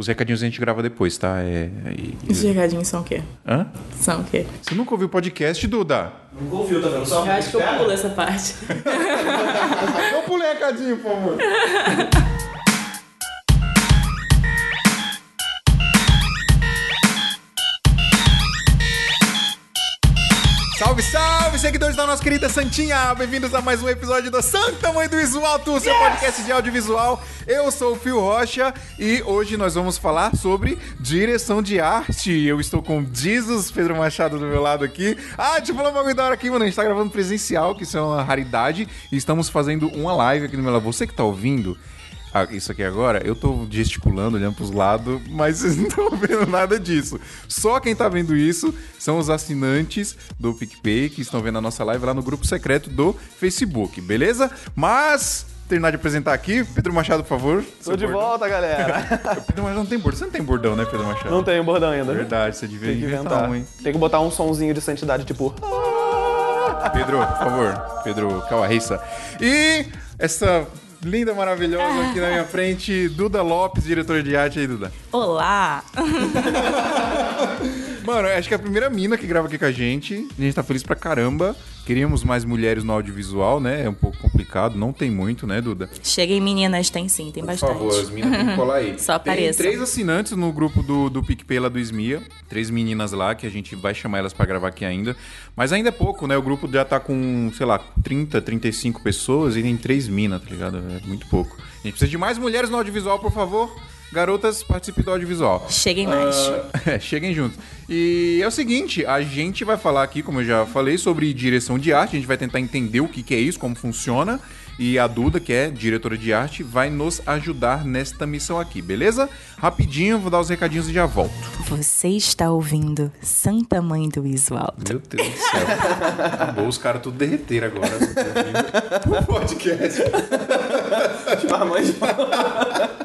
Os recadinhos a gente grava depois, tá? É, e- Os recadinhos são o quê? Hã? São o quê? Você nunca ouviu o podcast, Duda? Nunca ouviu, tá vendo só? Eu acho que eu pulo essa parte. Eu pulei recadinho, por favor. Salve, salve, seguidores da nossa querida Santinha! Bem-vindos a mais um episódio do Santa Mãe do Visual, tu, seu podcast de audiovisual. Eu sou o Fio Rocha e hoje nós vamos falar sobre direção de arte. Eu estou com Jesus Pedro Machado do meu lado aqui. Ah, deixa eu falar um bagulho da hora aqui, mano. A gente tá gravando presencial, que isso é uma raridade, e estamos fazendo uma live aqui no meu lado. Você que tá ouvindo, ah, isso aqui agora, eu tô gesticulando, olhando pros lados, mas vocês não estão vendo nada disso. Só quem tá vendo isso são os assinantes do PicPay que estão vendo a nossa live lá no grupo secreto do Facebook, beleza? Mas, terminar de apresentar aqui, Pedro Machado, por favor. Tô de volta, galera. Pedro Machado não tem bordão. Você não tem bordão, né, Pedro Machado? Não tenho bordão ainda. Verdade, você devia Tem inventar, inventar. um, hein? Tem que botar um sonzinho de santidade, tipo. Pedro, por favor. Pedro Calarissa. E essa linda, maravilhosa aqui na minha frente, Duda Lopes, diretora de arte aí, Duda. Olá! Mano, acho que é a primeira mina que grava aqui com a gente. A gente tá feliz pra caramba. Queríamos mais mulheres no audiovisual, né? É um pouco complicado, não tem muito, né, Duda? Cheguem meninas, tem sim, tem Por bastante. favor, as meninas têm que colar aí. Só Tem apareçam. três assinantes no grupo do, do PicPay lá do Esmia. Três meninas lá, que a gente vai chamar elas pra gravar aqui ainda. Mas ainda é pouco, né? O grupo já tá com, sei lá, 30, 35 pessoas e tem três minas, tá ligado? É muito pouco. A gente precisa de mais mulheres no audiovisual, por favor. Garotas, participem do audiovisual. Cheguem mais. É, cheguem juntos. E é o seguinte, a gente vai falar aqui, como eu já falei, sobre direção de arte. A gente vai tentar entender o que, que é isso, como funciona. E a Duda, que é diretora de arte, vai nos ajudar nesta missão aqui, beleza? Rapidinho, vou dar os recadinhos e já volto. Você está ouvindo Santa Mãe do Visual. Meu Deus do céu. Acabou, os caras tudo derreteram agora. O podcast. Galera,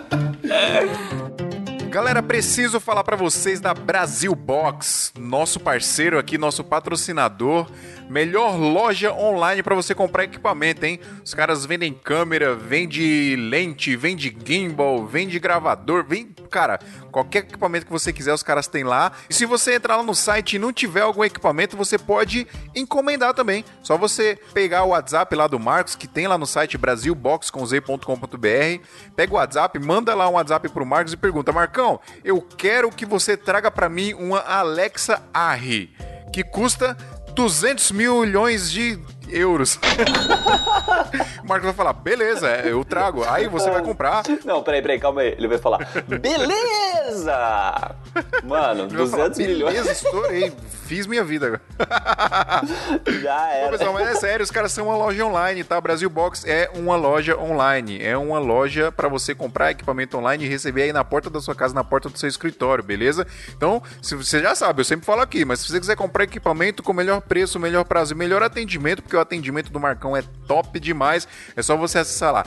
preciso falar pra vocês da Brasil Box, nosso parceiro aqui, nosso patrocinador, melhor loja online pra você comprar equipamento, hein? Os caras vendem câmera, vende lente, vende gimbal, vende gravador, vem, cara, qualquer equipamento que você quiser, os caras têm lá. E se você entrar lá no site e não tiver algum equipamento, você pode encomendar também. Só você pegar o WhatsApp lá do Marcos, que tem lá no site brasilbox.com.br, pega o WhatsApp, manda lá um WhatsApp pro Marcos e pergunta: Marcão, eu quero que você traga pra mim uma Alexa Arri, que custa 200 milhões de euros. o Marcos vai falar: beleza, é, eu trago. Aí você vai comprar. Não, peraí, peraí, calma aí. Ele vai falar, beleza! Mano, Ele vai falar, 200 milhões Beleza, estourei. Fiz minha vida agora. já era. pessoal, mas é sério, os caras são uma loja online, tá? Brasil Box é uma loja online. É uma loja pra você comprar equipamento online e receber aí na porta da sua casa, na porta do seu escritório, beleza? Então, se você já sabe, eu sempre falo aqui, mas se você quiser comprar equipamento com melhor preço, melhor prazo e melhor atendimento, porque o atendimento do Marcão é top demais, é só você acessar lá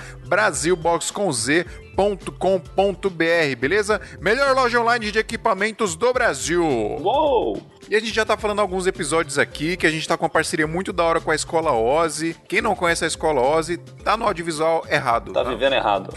brasilbox.com.br, beleza? Melhor loja online de equipamentos do Brasil. Uou! E a gente já tá falando alguns episódios aqui que a gente tá com uma parceria muito da hora com a Escola Ozzy. Quem não conhece a Escola Ozzy, tá no audiovisual errado. Tá vivendo errado.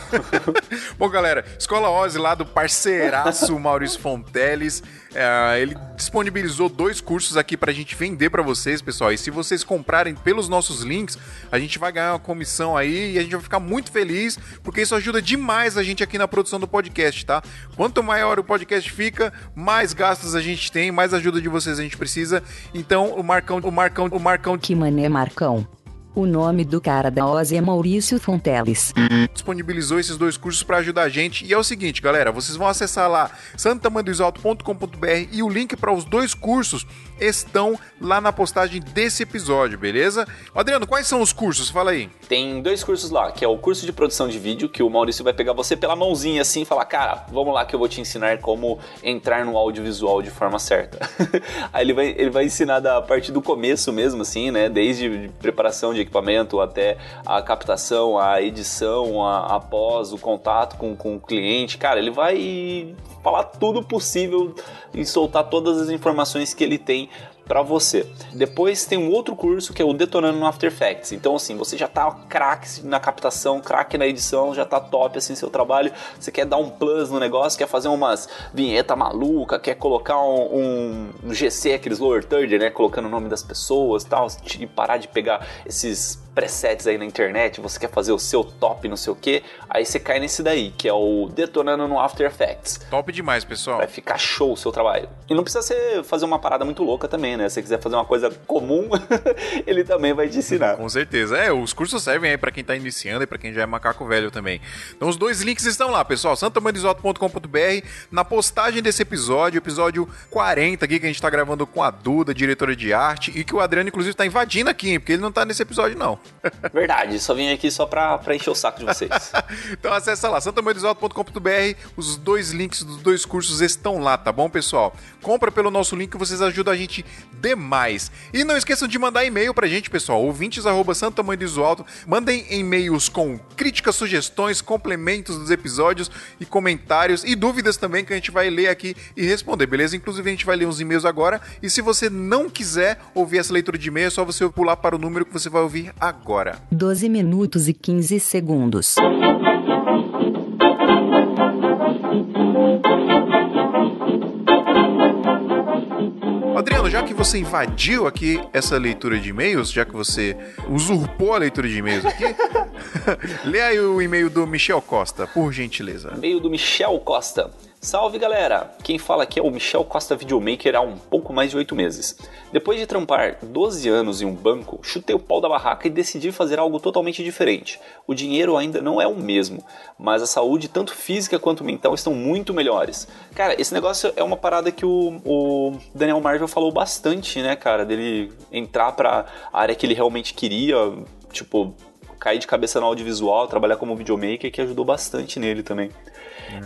Bom, galera, Escola Ozzy lá do parceiraço Maurício Fonteles. é, ele disponibilizou dois cursos aqui pra gente vender pra vocês, pessoal. E se vocês comprarem pelos nossos links, a gente vai ganhar uma comissão aí e a gente vai ficar muito feliz, porque isso ajuda demais a gente aqui na produção do podcast, tá? Quanto maior o podcast fica, mais gastos a gente tem, mais ajuda de vocês a gente precisa. Então, o Marcão, o Marcão, o Marcão Que mané Marcão. O nome do cara da Ozzy é Maurício Fonteles. disponibilizou esses dois cursos para ajudar a gente. E é o seguinte, galera, vocês vão acessar lá santamandoisalto.com.br e o link para os dois cursos estão lá na postagem desse episódio, beleza? Adriano, quais são os cursos? Fala aí. Tem dois cursos lá, que é o curso de produção de vídeo, que o Maurício vai pegar você pela mãozinha assim e falar, cara, vamos lá que eu vou te ensinar como entrar no audiovisual de forma certa. Aí ele vai, ele vai ensinar da parte do começo mesmo, assim, né? Desde preparação de equipamento até a captação, a edição, a, após o contato com, com o cliente. Cara, ele vai falar tudo possível e soltar todas as informações que ele tem para você. Depois tem um outro curso que é o Detonando no After Effects. Então, assim, você já tá craque na captação, craque na edição, já tá top assim seu trabalho. Você quer dar um plus no negócio, quer fazer umas vinheta maluca, quer colocar um, um GC, aqueles lower third, né? Colocando o nome das pessoas tal, e parar de pegar esses presets aí na internet, você quer fazer o seu top, não sei o que, aí você cai nesse daí, que é o Detonando no After Effects. Top demais, pessoal. Vai ficar show o seu trabalho. E não precisa ser fazer uma parada muito louca também, né? Se você quiser fazer uma coisa comum, ele também vai te ensinar. Com certeza. É, os cursos servem aí pra quem tá iniciando e pra quem já é macaco velho também. Então os dois links estão lá, pessoal, santamanisoto.com.br, na postagem desse episódio, episódio 40 aqui que a gente tá gravando com a Duda, diretora de arte, e que o Adriano inclusive tá invadindo aqui, porque ele não tá nesse episódio não. Verdade, só vim aqui só pra, pra encher o saco de vocês. então acessa lá, santamanisoto.com.br, os dois links dos dois cursos estão lá, tá bom, pessoal? Compra pelo nosso link, vocês ajudam a gente demais. E não esqueçam de mandar e-mail pra gente, pessoal, ouvintes arroba santamanhodosalto. Mandem e-mails com críticas, sugestões, complementos dos episódios e comentários e dúvidas também que a gente vai ler aqui e responder, beleza? Inclusive a gente vai ler uns e-mails agora e se você não quiser ouvir essa leitura de e-mail, é só você pular para o número que você vai ouvir agora. 12 minutos e 15 segundos. Adriano, já que você invadiu aqui essa leitura de e-mails, já que você usurpou a leitura de e-mails aqui, lê aí o e-mail do Michel Costa, por gentileza. E-mail do Michel Costa. Salve galera! Quem fala aqui é o Michel Costa Videomaker há um pouco mais de 8 meses. Depois de trampar 12 anos em um banco, chutei o pau da barraca e decidi fazer algo totalmente diferente. O dinheiro ainda não é o mesmo, mas a saúde, tanto física quanto mental, estão muito melhores. Cara, esse negócio é uma parada que o, o Daniel Marvel falou bastante, né, cara? Dele entrar pra área que ele realmente queria, tipo, cair de cabeça no audiovisual, trabalhar como videomaker, que ajudou bastante nele também.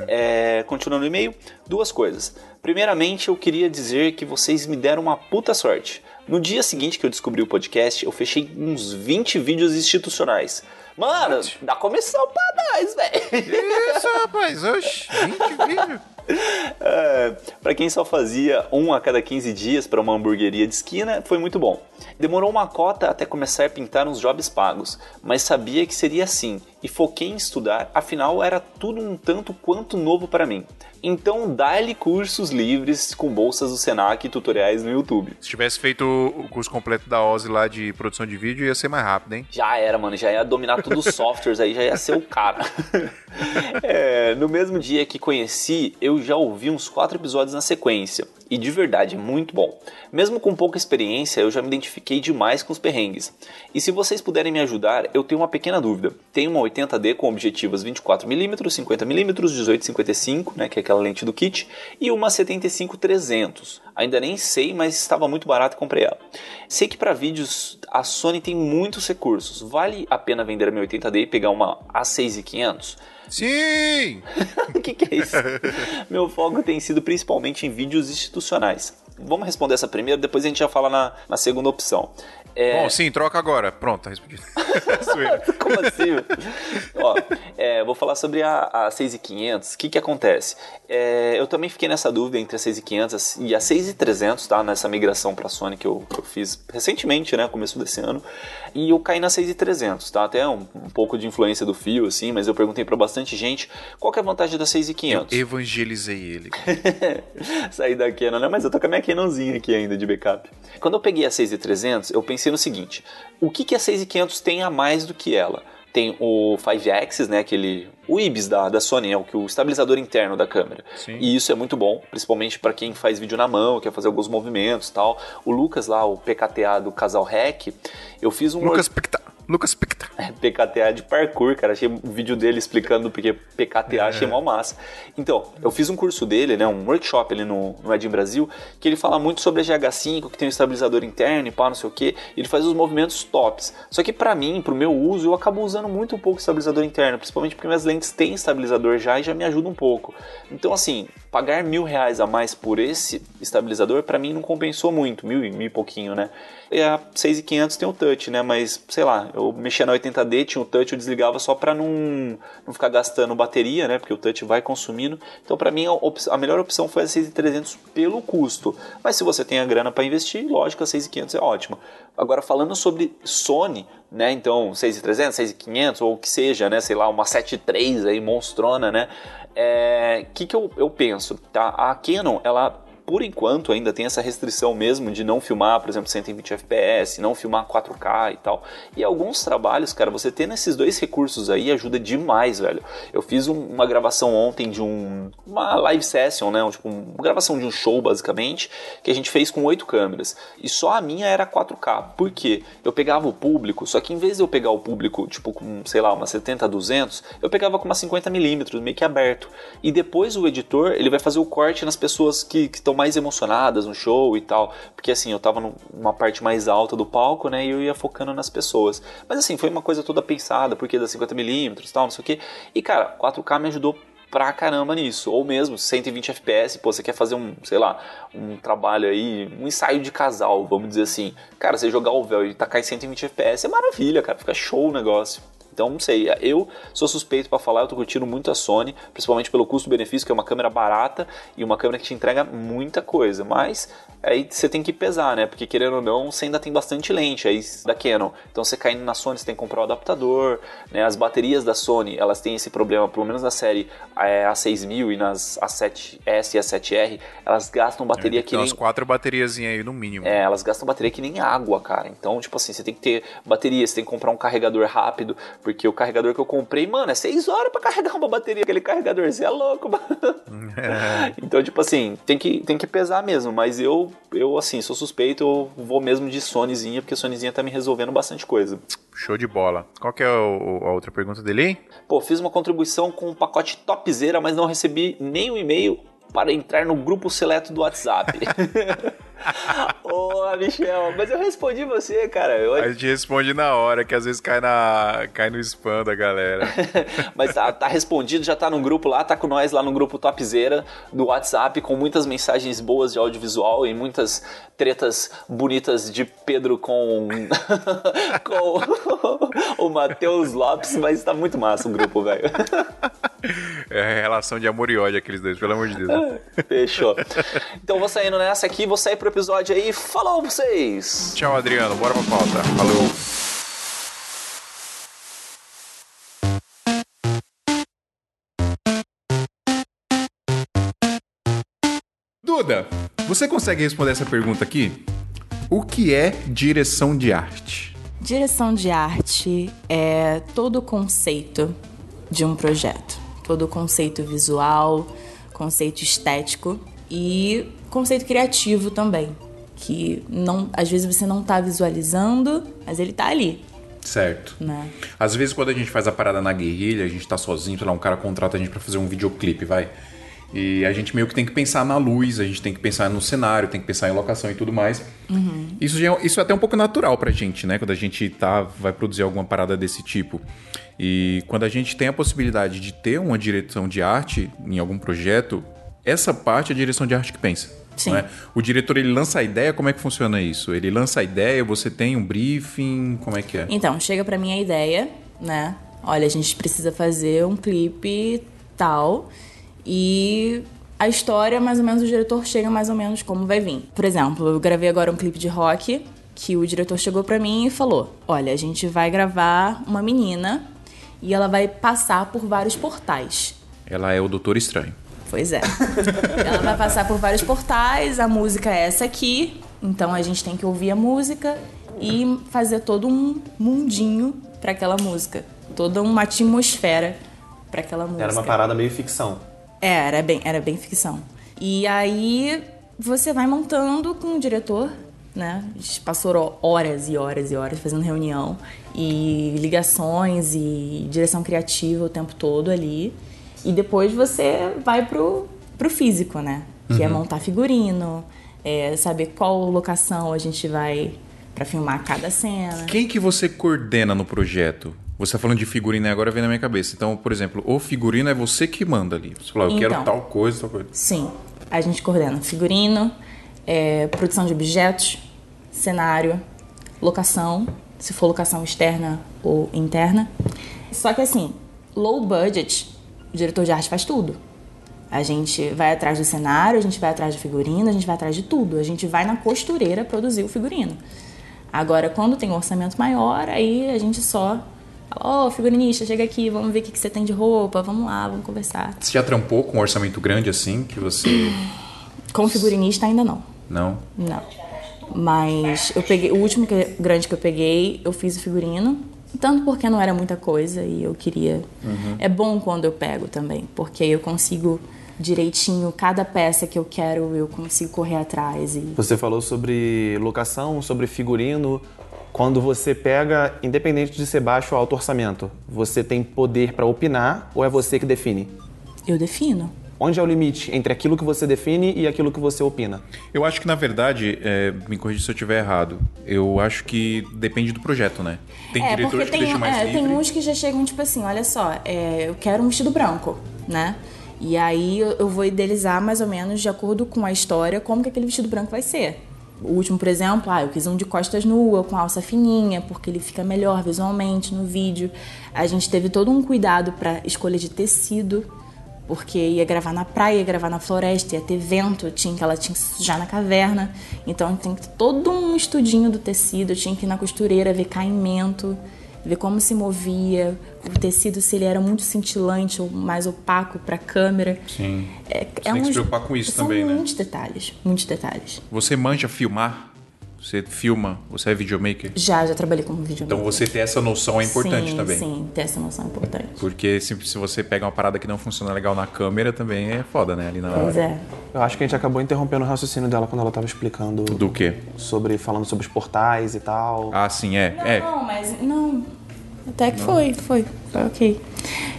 É, continuando o e-mail, duas coisas. Primeiramente, eu queria dizer que vocês me deram uma puta sorte. No dia seguinte que eu descobri o podcast, eu fechei uns 20 vídeos institucionais. Mano, dá comissão pra nós, velho. Isso, rapaz, oxe, 20 vídeos. É, para quem só fazia um a cada 15 dias para uma hamburgueria de esquina, foi muito bom. Demorou uma cota até começar a pintar uns jobs pagos, mas sabia que seria assim e foquei em estudar, afinal era tudo um tanto quanto novo para mim. Então, dá-lhe cursos livres com bolsas do Senac e tutoriais no YouTube. Se tivesse feito o curso completo da Ozzy lá de produção de vídeo, ia ser mais rápido, hein? Já era, mano, já ia dominar todos os softwares aí, já ia ser o cara. é, no mesmo dia que conheci, eu já ouvi uns quatro episódios na sequência. E de verdade, é muito bom. Mesmo com pouca experiência, eu já me identifiquei demais com os perrengues. E se vocês puderem me ajudar, eu tenho uma pequena dúvida. Tenho uma 80D com objetivas 24mm, 50mm, 18-55, né, que é aquela lente do kit, e uma 75-300. Ainda nem sei, mas estava muito barato e comprei ela. Sei que para vídeos a Sony tem muitos recursos. Vale a pena vender a minha 80D e pegar uma A6500? Sim! O que, que é isso? Meu foco tem sido principalmente em vídeos institucionais. Vamos responder essa primeira, depois a gente já fala na, na segunda opção. É... Bom, sim, troca agora. Pronto, tá respondido. Zoeira. Como assim? Ó, é, vou falar sobre a, a 6500. O que que acontece? É, eu também fiquei nessa dúvida entre a 6500 e a 6300, tá? Nessa migração para Sony que eu, que eu fiz recentemente, né? Começo desse ano. E eu caí na 6300, tá? Até um, um pouco de influência do fio, assim, mas eu perguntei para bastante gente qual que é a vantagem da 6500. Eu evangelizei ele. Saí da Canon, né? Mas eu tô com a minha Canonzinha aqui ainda de backup. Quando eu peguei a 6300, eu pensei no seguinte: o que, que a 6500 tem a mais do que ela? Tem o 5-axis, né, aquele o IBIS da, da Sony, é o, que o estabilizador interno da câmera. Sim. E isso é muito bom, principalmente para quem faz vídeo na mão, quer fazer alguns movimentos tal. O Lucas lá, o PKTA do Casal Rec, eu fiz um Lucas Picta. Lucas Picta. PKTA de parkour, cara. Achei o vídeo dele explicando porque PKTA, achei mó massa. Então, eu fiz um curso dele, né, um workshop ali no, no Ed Brasil, que ele fala muito sobre a GH5, que tem um estabilizador interno e pá, não sei o que. Ele faz os movimentos tops. Só que pra mim, pro meu uso, eu acabo usando muito pouco estabilizador interno, principalmente porque minhas lentes têm estabilizador já e já me ajuda um pouco. Então, assim, pagar mil reais a mais por esse estabilizador, pra mim não compensou muito, mil e mil e pouquinho, né? E a 6500 tem o touch, né? Mas, sei lá, Eu mexia na 80D, tinha o touch, eu desligava só pra não, não ficar gastando bateria, né? Porque o touch vai consumindo. Então, pra mim, a, a melhor opção foi a 6300 pelo custo. Mas se você tem a grana pra investir, lógico, a 6500 é ótima. Agora, falando sobre Sony, né? Então, 6300, 6500 ou o que seja, né? Sei lá, uma 73 aí, monstrona, né? É, que que eu, eu penso, tá? A Canon, ela por enquanto ainda tem essa restrição mesmo de não filmar, por exemplo, 120 FPS, não filmar 4K e tal. E alguns trabalhos, cara, você tendo esses dois recursos aí ajuda demais, velho. Eu fiz um- uma gravação ontem de um uma live session, né, tipo uma gravação de um show basicamente, que a gente fez com oito câmeras. E só a minha era 4K. Por quê? Eu pegava o público, só que em vez de eu pegar o público, tipo com, sei lá, uma 70 200, eu pegava com uma 50 milímetros, meio que aberto. E depois o editor, ele vai fazer o corte nas pessoas que estão mais emocionadas no show e tal. Porque assim, eu tava num- numa parte mais alta do palco, né? E eu ia focando nas pessoas. Mas assim, foi uma coisa toda pensada, porque da 50mm e tal, não sei o que. E cara, 4K me ajudou pra caramba nisso. Ou mesmo 120 FPS, pô, você quer fazer um, sei lá, um trabalho aí, um ensaio de casal, vamos dizer assim. Cara, você jogar o véu e tacar em 120 FPS é maravilha, cara. Fica show o negócio. Então, não sei, eu sou suspeito pra falar, eu tô curtindo muito a Sony, principalmente pelo custo-benefício, que é uma câmera barata e uma câmera que te entrega muita coisa, mas aí você tem que pesar, né? Porque querendo ou não, você ainda tem bastante lente aí da Canon. Então, você caindo na Sony, você tem que comprar o adaptador, né? As baterias da Sony, elas têm esse problema, pelo menos na série é, A6000 e nas A7S e A7R, elas gastam bateria que Tem nem umas quatro bateriazinhas aí no mínimo. é, elas gastam bateria que nem água, cara. Então, tipo assim, você tem que ter bateria, você tem que comprar um carregador rápido, porque o carregador que eu comprei, mano, é 6 horas pra carregar uma bateria, aquele carregador, você é louco, mano. então, tipo assim, tem que, tem que pesar mesmo, mas eu, eu, assim, sou suspeito, eu vou mesmo de Sonyzinha, porque a Sonyzinha tá me resolvendo bastante coisa. Show de bola. Qual que é o- a outra pergunta dele aí? Pô, fiz uma contribuição com um pacote topzera, mas não recebi nem um e-mail para entrar no grupo seleto do WhatsApp. Ô, Michel, mas eu respondi você, cara. Eu, A gente responde na hora, que às vezes cai, na, cai no spam da galera. Mas tá, tá respondido, já tá no grupo lá, tá com nós lá no grupo Topzera do WhatsApp, com muitas mensagens boas de audiovisual e muitas tretas bonitas de Pedro com, com o Matheus Lopes, mas tá muito massa o grupo, velho. É a relação de amor e ódio aqueles dois, pelo amor de Deus. Fechou. Então vou saindo nessa aqui, vou sair pro episódio aí. Falou vocês! Tchau, Adriano. Bora pra pauta. Falou. Duda, você consegue responder essa pergunta aqui? O que é direção de arte? Direção de arte é todo o conceito de um projeto. Todo o conceito visual, conceito estético e conceito criativo também. Que não, às vezes você não tá visualizando, mas ele tá ali, Certo. né? Às vezes quando a gente faz a parada na guerrilha, a gente tá sozinho, sei lá, um cara contrata a gente pra fazer um videoclipe, vai. E a gente meio que tem que pensar na luz, a gente tem que pensar no cenário, tem que pensar em locação e tudo mais. Isso, já é, isso é até um pouco natural pra gente, né? Quando a gente tá, vai produzir alguma parada desse tipo. E quando a gente tem a possibilidade de ter uma direção de arte em algum projeto, essa parte é a direção de arte que pensa. É? O diretor ele lança a ideia, como é que funciona isso? Ele lança a ideia, você tem um briefing, como é que é? Então, chega pra mim a ideia, né? Olha, a gente precisa fazer um clipe tal e a história, mais ou menos, o diretor chega mais ou menos como vai vir. Por exemplo, eu gravei agora um clipe de rock que o diretor chegou pra mim e falou: "Olha, a gente vai gravar uma menina e ela vai passar por vários portais. Ela é o Doutor Estranho. Pois é. Ela vai passar por vários portais, a música é essa aqui, então a gente tem que ouvir a música e fazer todo um mundinho pra aquela música, toda uma atmosfera pra aquela música. Era uma parada meio ficção. É, era bem, era bem ficção. E aí você vai montando com o diretor, né? A gente passou horas e horas e horas fazendo reunião e ligações e direção criativa o tempo todo ali. E depois você vai pro, pro físico, né? Que é montar figurino, é saber qual locação a gente vai pra filmar cada cena. Quem que você coordena no projeto? Você tá falando de figurino agora vem na minha cabeça. Então, por exemplo, o figurino é você que manda ali. Você fala, eu quero Então. tal coisa, tal coisa. Sim, a gente coordena figurino, é, produção de objetos, cenário, locação se for locação externa ou interna. Só que assim, low budget, o diretor de arte faz tudo. A gente vai atrás do cenário, a gente vai atrás do figurino, a gente vai atrás de tudo. A gente vai na costureira produzir o figurino. Agora, quando tem um orçamento maior, aí a gente só fala, ô, figurinista, chega aqui, vamos ver o que que você tem de roupa, vamos lá, vamos conversar. Você já trampou com um orçamento grande assim, que você... Com figurinista ainda não. Não? Não. Mas eu peguei, o último que- grande que eu peguei, eu fiz o figurino. Tanto porque não era muita coisa e eu queria. É bom quando eu pego também, porque eu consigo direitinho cada peça que eu quero, eu consigo correr atrás e Você falou sobre locação, sobre figurino. Quando você pega, independente de ser baixo ou alto orçamento, você tem poder para opinar ou é você que define? eu defino. Onde é o limite entre aquilo que você define e aquilo que você opina? Eu acho que, na verdade, é, me corrija se eu estiver errado, eu acho que depende do projeto, né? Tem é, diretores que tem, deixam mais é, livre. tem uns que já chegam tipo assim, olha só, é, eu quero um vestido branco, né? E aí eu, eu vou idealizar mais ou menos de acordo com a história como que aquele vestido branco vai ser. O último, por exemplo, ah, eu quis um de costas nua, com alça fininha, porque ele fica melhor visualmente no vídeo. A gente teve todo um cuidado para escolha de tecido, porque ia gravar na praia, ia gravar na floresta, ia ter vento, tinha que ela tinha que sujar na caverna. Então tem que ter todo um estudinho do tecido, eu tinha que ir na costureira ver caimento, ver como se movia, o tecido se ele era muito cintilante ou mais opaco para a câmera. Sim. É, Você tem que se preocupar com isso também, né? muitos detalhes, muitos detalhes. Você manja filmar? Você filma? Você é videomaker? Já, já trabalhei como vídeo. Então você ter essa noção é importante sim, também. Sim, ter essa noção é importante. Porque se, se você pega uma parada que não funciona legal na câmera, também é foda, né? Ali na Pois hora. é. Eu acho que a gente acabou interrompendo o raciocínio dela quando ela estava explicando Do quê? sobre falando sobre os portais e tal. Ah, sim, é. é. Não, mas não. Até que foi, foi, foi ok.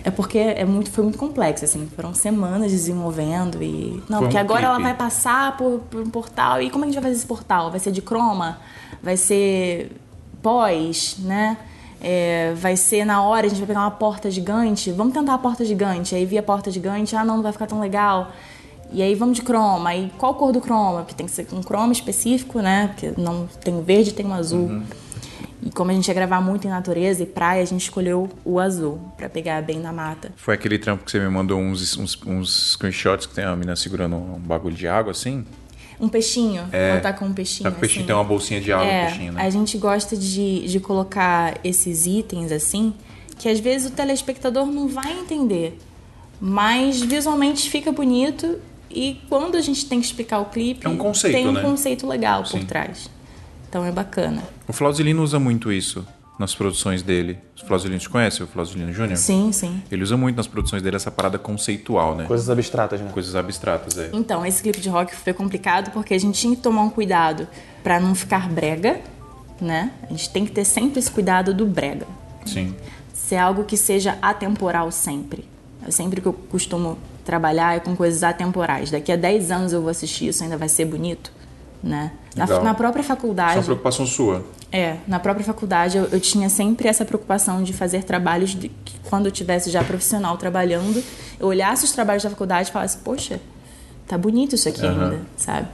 É porque é muito, foi muito complexo, assim. Foram semanas desenvolvendo e. Não, Foi um porque agora ela clipe. vai passar por, por um portal. E como a gente vai fazer esse portal? Vai ser de croma? Vai ser pós, né? É, vai ser na hora, a gente vai pegar uma porta gigante. Vamos tentar a porta gigante. Aí vi a porta gigante, ah, não, não vai ficar tão legal. E aí vamos de croma. E qual cor do croma? Porque tem que ser um croma específico, né? Porque não tem um verde, tem um azul. E como a gente ia gravar muito em natureza e praia, a gente escolheu o azul pra pegar bem na mata. Foi aquele trampo que você me mandou uns, uns, uns screenshots que tem uma menina segurando um bagulho de água, assim? Um peixinho, É. ela tá com um peixinho. Tá com o peixinho, assim. tem uma bolsinha de água É, peixinho, né? a gente gosta de, de colocar esses itens assim, que às vezes o telespectador não vai entender, mas visualmente fica bonito e quando a gente tem que explicar o clipe, É um conceito, tem um né? conceito legal por Sim. trás. Então é bacana. O Flausilino usa muito isso nas produções dele. Os Flauzilinos conhecem o Flausilino Júnior? Sim, sim. Ele usa muito nas produções dele essa parada conceitual, né? Coisas abstratas, né? Coisas abstratas, é. Então, esse clipe de rock foi complicado porque a gente tinha que tomar um cuidado pra não ficar brega, né? A gente tem que ter sempre esse cuidado do brega. Sim. Ser algo que seja atemporal sempre. Eu sempre que eu costumo trabalhar é com coisas atemporais. Daqui a 10 anos eu vou assistir isso, ainda vai ser bonito, né? Na, na própria Isso é uma faculdade, preocupação sua. é, na própria faculdade eu, eu tinha sempre essa preocupação de fazer trabalhos de, que quando eu tivesse já profissional trabalhando, eu olhasse os trabalhos da faculdade e falasse, poxa, tá bonito isso aqui Aham. ainda, sabe?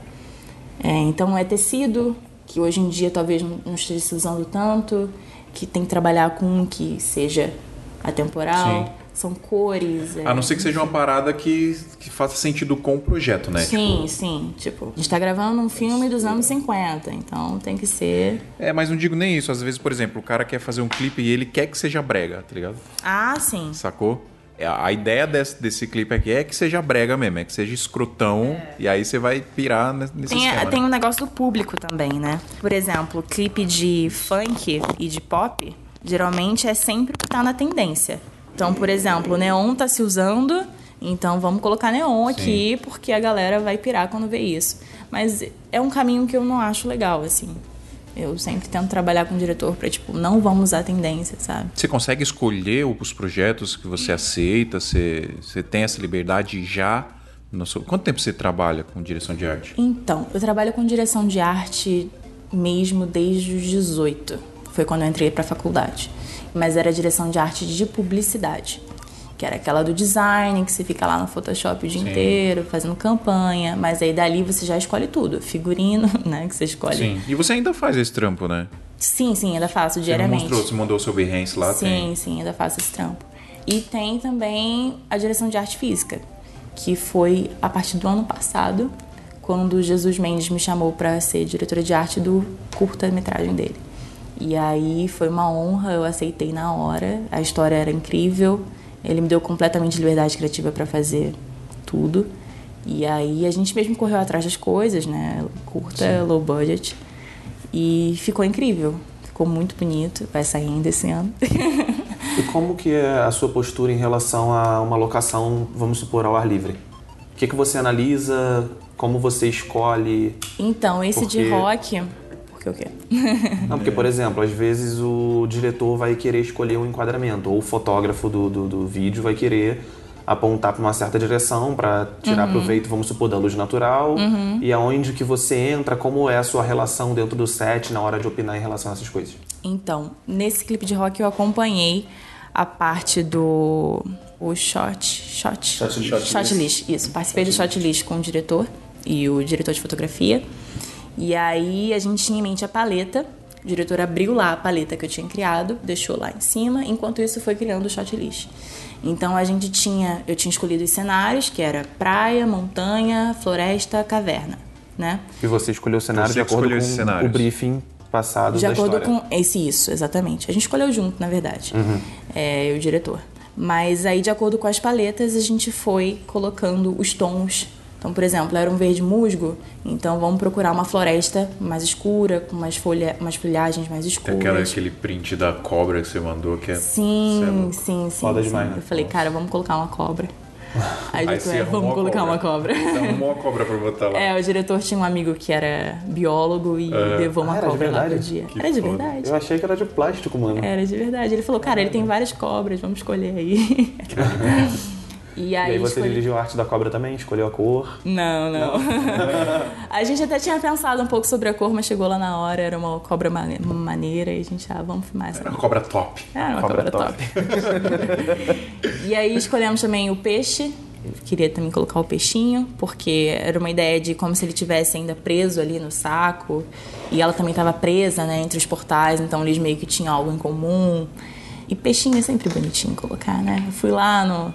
É, então é tecido, que hoje em dia talvez não não esteja se usando tanto, que tem que trabalhar com um que seja atemporal, Sim. São cores. é, A não ser que seja uma parada que, que faça sentido com o projeto, né? Sim, sim. Tipo, a gente tá gravando um filme dos anos 50, então tem que ser. É, mas não digo nem isso. Às vezes, por exemplo, o cara quer fazer um clipe e ele quer que seja brega, tá ligado? Ah, sim. Sacou? É, A ideia desse, desse clipe aqui é que seja brega mesmo, é que seja escrotão, e aí você vai pirar ne- nesse Tem, esquema, tem né? um negócio do público também, né? Por exemplo, clipe de funk e de pop, geralmente é sempre o que tá na tendência. Então, por exemplo, o neon tá se usando, então vamos colocar neon aqui, porque a galera vai pirar quando vê isso. Mas é um caminho que eu não acho legal, assim. Eu sempre tento trabalhar com o diretor pra, tipo, não vamos usar tendência, sabe? Você consegue escolher os projetos que você aceita? Você, você tem essa liberdade já? No seu... Quanto tempo você trabalha com direção de arte? Então, eu trabalho com direção de arte mesmo desde os 18. Foi quando eu entrei pra faculdade. Mas era direção de arte de publicidade. Que era aquela do design, que você fica lá no Photoshop o dia Sim. inteiro, fazendo campanha. Mas aí dali você já escolhe tudo. Figurino, né? Que você escolhe. Sim. E você ainda faz esse trampo, né? Sim, sim, ainda faço Você diariamente. mostrou, você mandou o seu Behance lá, sim, tem. sim, ainda faço esse trampo. E tem também a direção de arte física, que foi a partir do ano passado, quando o Jesus Mendes me chamou para ser diretora de arte do curta-metragem dele. E aí foi uma honra, eu aceitei na hora. A história era incrível. Ele me deu completamente liberdade criativa para fazer tudo. E aí a gente mesmo correu atrás das coisas, né? Curta, low budget. E ficou incrível. Ficou muito bonito. Vai sair ainda esse ano. E como que é a sua postura em relação a uma locação, vamos supor, ao ar livre? O que, que você analisa? Como você escolhe? Então, esse de Porque- rock. Porque o quê? Não, porque, por exemplo, às vezes o diretor vai querer escolher um enquadramento, ou o fotógrafo do, do, do vídeo vai querer apontar para uma certa direção para tirar proveito, vamos supor, da luz natural. E aonde que você entra, como é a sua relação dentro do set na hora de opinar em relação a essas coisas? Então, nesse clipe de rock eu acompanhei a parte do o shot shot Shot list. shot list. Isso, participei do shot list com o diretor e o diretor de fotografia. E aí a gente tinha em mente a paleta. O diretor abriu lá a paleta que eu tinha criado, deixou lá em cima, enquanto isso foi criando o shot list. Então a gente tinha, eu tinha escolhido os cenários, que era praia, montanha, floresta, caverna, né? E você escolheu o cenário Você de acordo com o briefing passado De da acordo história. com esse isso, exatamente. A gente escolheu junto, na verdade. É, eu e o diretor. Mas aí, de acordo com as paletas, a gente foi colocando os tons. Então, por exemplo, era um verde musgo, então vamos procurar uma floresta mais escura, com umas, folha, umas folhagens mais Tem escuras. aquela, aquele print da cobra que você mandou, que é... Sim, sim, sim. Foda sim. demais, né? Eu falei, cara, vamos colocar uma cobra. Aí Aí diretor, é, vamos colocar uma cobra. Você arrumou uma cobra pra botar lá. É, o diretor tinha um amigo que era biólogo e levou uma Ah, cobra lá pro dia. Que era de foda. verdade. Eu achei que era de plástico, mano. Era de verdade. Ele falou, cara, ele tem várias cobras, vamos escolher aí. e E aí, aí você escolhi- dirigiu a arte da cobra também? Escolheu a cor? Não, não. a gente até tinha pensado um pouco sobre a cor, mas chegou lá na hora, era uma cobra ma- maneira e a gente, ah, vamos filmar essa. Era uma cobra top. Era uma Cobra cobra, top. top. e aí escolhemos também o peixe. Eu queria também colocar o peixinho, porque era uma ideia de como se ele tivesse ainda preso ali no saco. E ela também estava presa, né, entre os portais, então eles meio que tinham algo em comum. E peixinho é sempre bonitinho colocar, né? Eu fui lá no,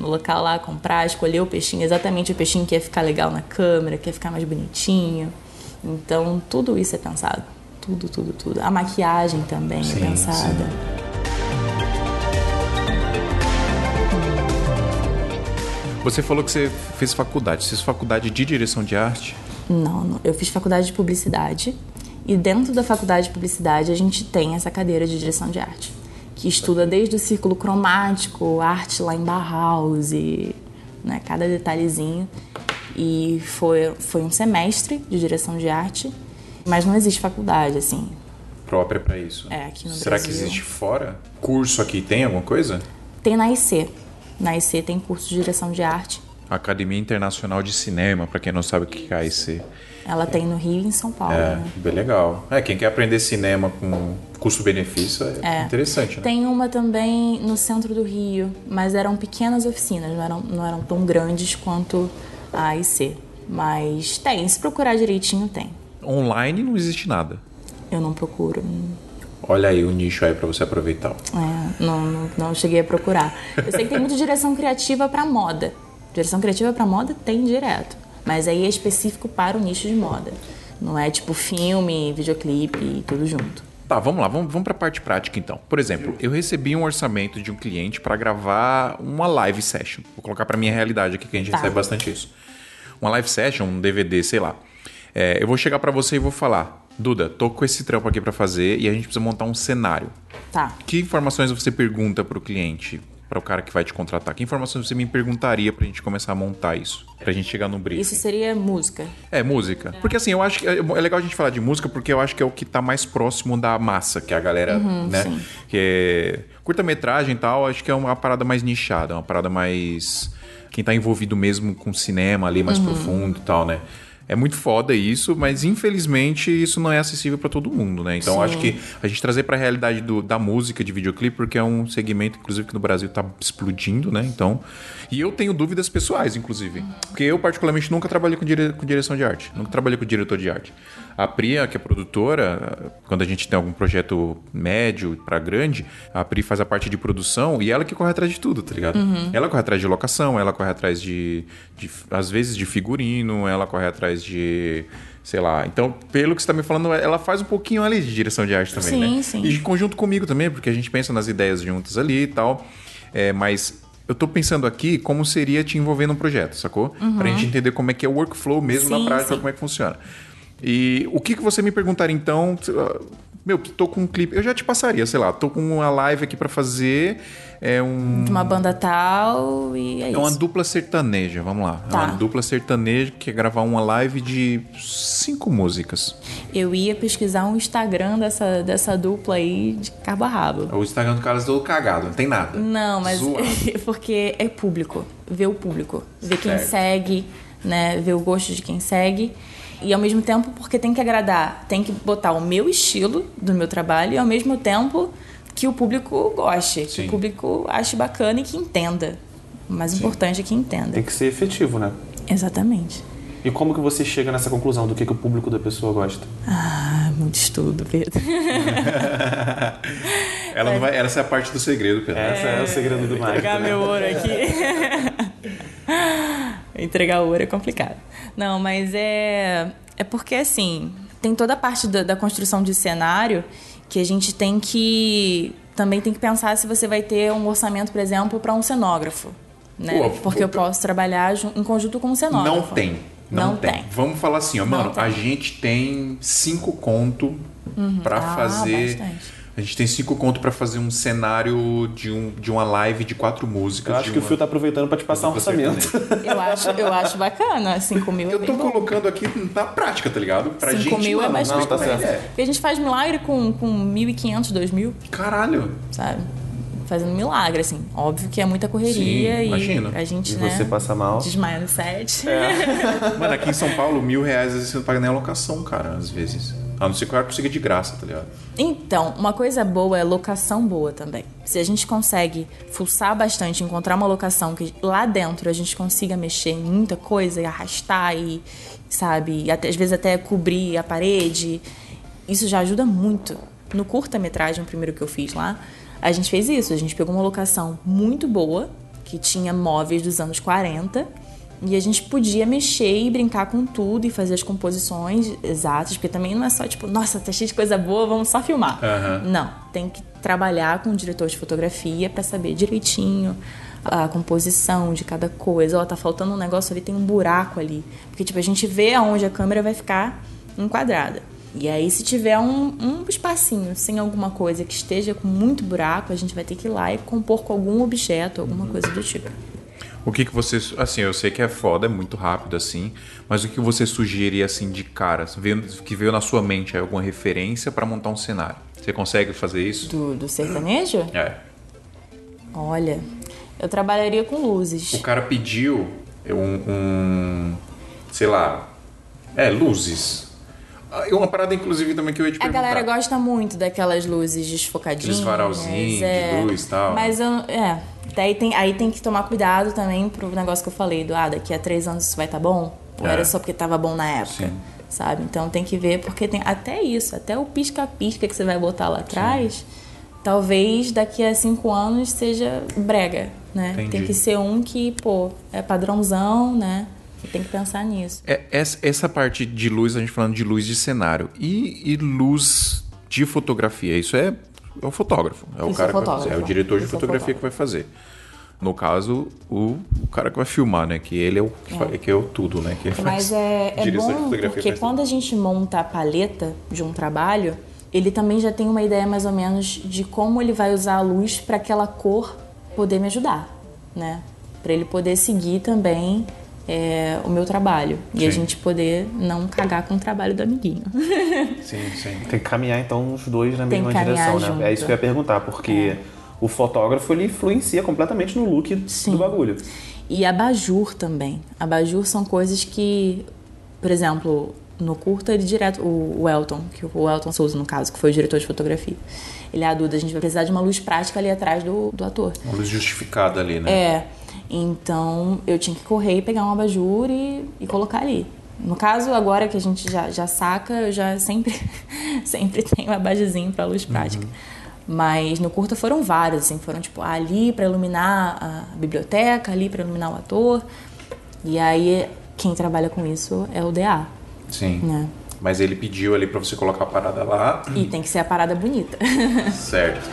no local lá comprar, escolher o peixinho, exatamente o peixinho que ia ficar legal na câmera, que ia ficar mais bonitinho. Então, tudo isso é pensado. Tudo, tudo, tudo. A maquiagem também Sim, é pensada. Você falou que você fez faculdade. Você fez faculdade de direção de arte? Não, não. eu fiz faculdade de publicidade e dentro da faculdade de publicidade a gente tem essa cadeira de direção de arte, que estuda desde o círculo cromático, arte lá em Bauhaus e né, cada detalhezinho. E foi, foi um semestre de direção de arte, mas não existe faculdade, assim. Própria pra isso. É, aqui no Será que Brasil. existe fora? Curso aqui tem alguma coisa? Tem na IC. Na IC tem curso de direção de arte. Academia Internacional de Cinema, pra quem não sabe o que é AIC. Ela tem no Rio e em São Paulo. É, né? bem legal. É, quem quer aprender cinema com custo-benefício é, É. interessante, né? Tem uma também no centro do Rio, mas eram pequenas oficinas, não eram, não eram tão grandes quanto a AIC. Mas tem, se procurar direitinho, tem. Online não existe nada. Eu não procuro. Olha aí o nicho aí pra você aproveitar. É, não, não, não cheguei a procurar. Eu sei que tem muita direção criativa pra moda. Direção criativa pra moda tem direto. Mas aí é específico para o nicho de moda. Não é tipo filme, videoclipe e tudo junto. Tá, vamos lá, vamos, vamos pra parte prática então. Por exemplo, eu recebi um orçamento de um cliente pra gravar uma live session. Vou colocar pra minha realidade aqui, que a gente Tá. recebe bastante isso. Uma live session, um DVD, sei lá. É, eu vou chegar pra você e vou falar, Duda, tô com esse trampo aqui pra fazer e a gente precisa montar um cenário. Tá. Que informações você pergunta pro cliente, para o cara que vai te contratar? Que informações você me perguntaria pra gente começar a montar isso? Pra gente chegar no briefing? Isso seria música. É, música. Porque assim, eu acho que é é legal a gente falar de música porque eu acho que é o que tá mais próximo da massa, que é a galera, né? sim. Que é curta-metragem e tal, acho que é uma parada mais nichada, uma parada mais quem tá envolvido mesmo com cinema ali mais profundo e tal, né? É muito foda isso, mas infelizmente isso não é acessível para todo mundo, né? Então Sim. acho que a gente trazer para a realidade do- da música de videoclipe, porque é um segmento, inclusive, que no Brasil tá explodindo, né? Então. E eu tenho dúvidas pessoais, inclusive. Porque eu, particularmente, nunca trabalhei com, dire- com direção de arte. Nunca trabalhei com diretor de arte. A Pri, que é produtora, quando a gente tem algum projeto médio para grande, a Pri faz a parte de produção e ela que corre atrás de tudo, tá ligado? Ela corre atrás de locação, ela corre atrás de, de, às vezes, de figurino, ela corre atrás de, sei lá. Então, pelo que você tá me falando, ela faz um pouquinho ali de direção de arte também, Sim, né? sim. E em conjunto comigo também, porque a gente pensa nas ideias juntas ali e tal. É, mas eu tô pensando aqui como seria te envolver num projeto, sacou? Pra gente entender como é que é o workflow mesmo Uhum. Sim, na prática, como é que funciona. E o que, que você me perguntaria então? Meu, tô com um clipe. Eu já te passaria, sei lá, tô com uma live aqui pra fazer. É um. De uma banda tal e é, É isso. uma dupla sertaneja, vamos lá. É Tá. uma dupla sertaneja que quer gravar uma live de cinco músicas. Eu ia pesquisar um Instagram dessa, dessa dupla aí de cabo a rabo. O Instagram do Carlos todo cagado, não tem nada. Não, mas porque é público. Ver o público. Ver quem segue, né? Ver o gosto de quem segue. E ao mesmo tempo, porque tem que agradar, tem que botar o meu estilo do meu trabalho e ao mesmo tempo que o público goste, que Sim. o público ache bacana e que entenda. O mais importante é que entenda. Tem que ser efetivo, né? Exatamente. E como que você chega nessa conclusão do que, que o público da pessoa gosta? Ah, muito estudo, Pedro. Ela não vai, essa é a parte do segredo, Pedro. Essa é, o segredo do marketing. Entregar meu ouro aqui. Entregar ouro é complicado. Não, mas é. É porque assim, tem toda a parte da, da construção de cenário que a gente tem que. Também tem que pensar se você vai ter um orçamento, por exemplo, para um cenógrafo. Né? Pô, porque eu pô, posso trabalhar em conjunto com um cenógrafo. Não tem. Não, Não tem. tem. Vamos falar assim, ó, Não mano, tem. a gente tem cinco conto pra Ah, fazer. bastante. A gente tem cinco conto pra fazer um cenário de, um, de uma live de quatro músicas. Eu acho que o uma- Fio tá aproveitando pra te passar um orçamento. Eu acho, eu acho bacana. 5 mil é Eu tô bom. colocando aqui na prática, tá ligado? Pra 5 gente. mil é mano, bastante não, tá certo. Porque a gente faz milagre com, com 1.500, 2.000, Caralho. sabe? Fazendo milagre, assim. Óbvio que é muita correria Sim, e imagino. a gente, E né, você passa mal. desmaia no set. Mano, aqui em São Paulo, mil reais às vezes você não paga nem a locação, cara, às vezes. A não ser que o cara consiga de graça, tá ligado? Então, uma coisa boa é locação boa também. Se a gente consegue fuçar bastante, encontrar uma locação que lá dentro a gente consiga mexer em muita coisa e arrastar e, sabe, até, às vezes até cobrir a parede, isso já ajuda muito. No curta-metragem, o primeiro que eu fiz lá, a gente fez isso. A gente pegou uma locação muito boa, que tinha móveis dos anos 40, e a gente podia mexer e brincar com tudo e fazer as composições exatas, porque também não é só tipo, nossa, tá cheio de coisa boa, vamos só filmar. Aham. Não, tem que trabalhar com o diretor de fotografia pra saber direitinho a composição de cada coisa. Ó, tá faltando um negócio ali, tem um buraco ali. Porque, tipo, a gente vê aonde a câmera vai ficar enquadrada. E aí, se tiver um, um espacinho sem alguma coisa que esteja com muito buraco, a gente vai ter que ir lá e compor com algum objeto, alguma coisa do tipo. O que que você... Assim, eu sei que é foda, é muito rápido, assim. Mas o que você sugeriria, assim, de cara? Que veio na sua mente aí, alguma referência pra montar um cenário? Você consegue fazer isso? Do, do sertanejo? É. Olha, eu trabalharia com luzes. O cara pediu um, um, sei lá, é, luzes. Uma parada, inclusive, também que eu ia te A perguntar. galera gosta muito daquelas luzes desfocadinhas. Aqueles é. de luz e tal. Mas eu, é. Daí tem, aí tem que tomar cuidado também pro negócio que eu falei, do ah, daqui a três anos isso vai estar bom? Ou É. era só porque tava bom na época? Sim. Sabe? Então tem que ver, porque tem até isso, até o pisca-pisca que você vai botar lá atrás, talvez daqui a cinco anos seja brega, né? Entendi. Tem que ser um que, pô, é padrãozão, né? E tem que pensar nisso. É, essa, essa parte de luz, a gente falando de luz de cenário. E, e luz de fotografia? Isso é, é o fotógrafo. É o Isso cara é vai fazer. É o fotógrafo. diretor de Isso é fotografia que vai fazer. No caso, o, o cara que vai filmar, né? Que ele é o que, fa- que é o tudo, né? Que ele Mas faz é, é de bom porque faz quando a gente monta a paleta de um trabalho, ele também já tem uma ideia mais ou menos de como ele vai usar a luz para aquela cor poder me ajudar, né? Para ele poder seguir também é, o meu trabalho e a Sim. gente poder não cagar com o trabalho do amiguinho. Sim, sim. Tem que caminhar então os dois na Tem mesma direção, né? junto. É isso que eu ia perguntar, porque o fotógrafo ele influencia completamente no look Sim. do bagulho. E abajur também. Abajur são coisas que por exemplo, no curta, ele direto, o, o Elton, que o Elton Souza, no caso, que foi o diretor de fotografia. Ele é a Duda, a gente vai precisar de uma luz prática ali atrás do, do ator. Uma luz justificada ali, né? É. Então eu tinha que correr e pegar um abajur e, e colocar ali. No caso, agora que a gente já, já saca, eu já sempre, sempre tenho um abajurzinho pra luz prática. Mas no curta foram vários, assim, foram tipo ali para iluminar a biblioteca, ali para iluminar o ator. E aí quem trabalha com isso é o DA, Sim. né? Mas ele pediu ali pra você colocar a parada lá. E tem que ser a parada bonita. Certo.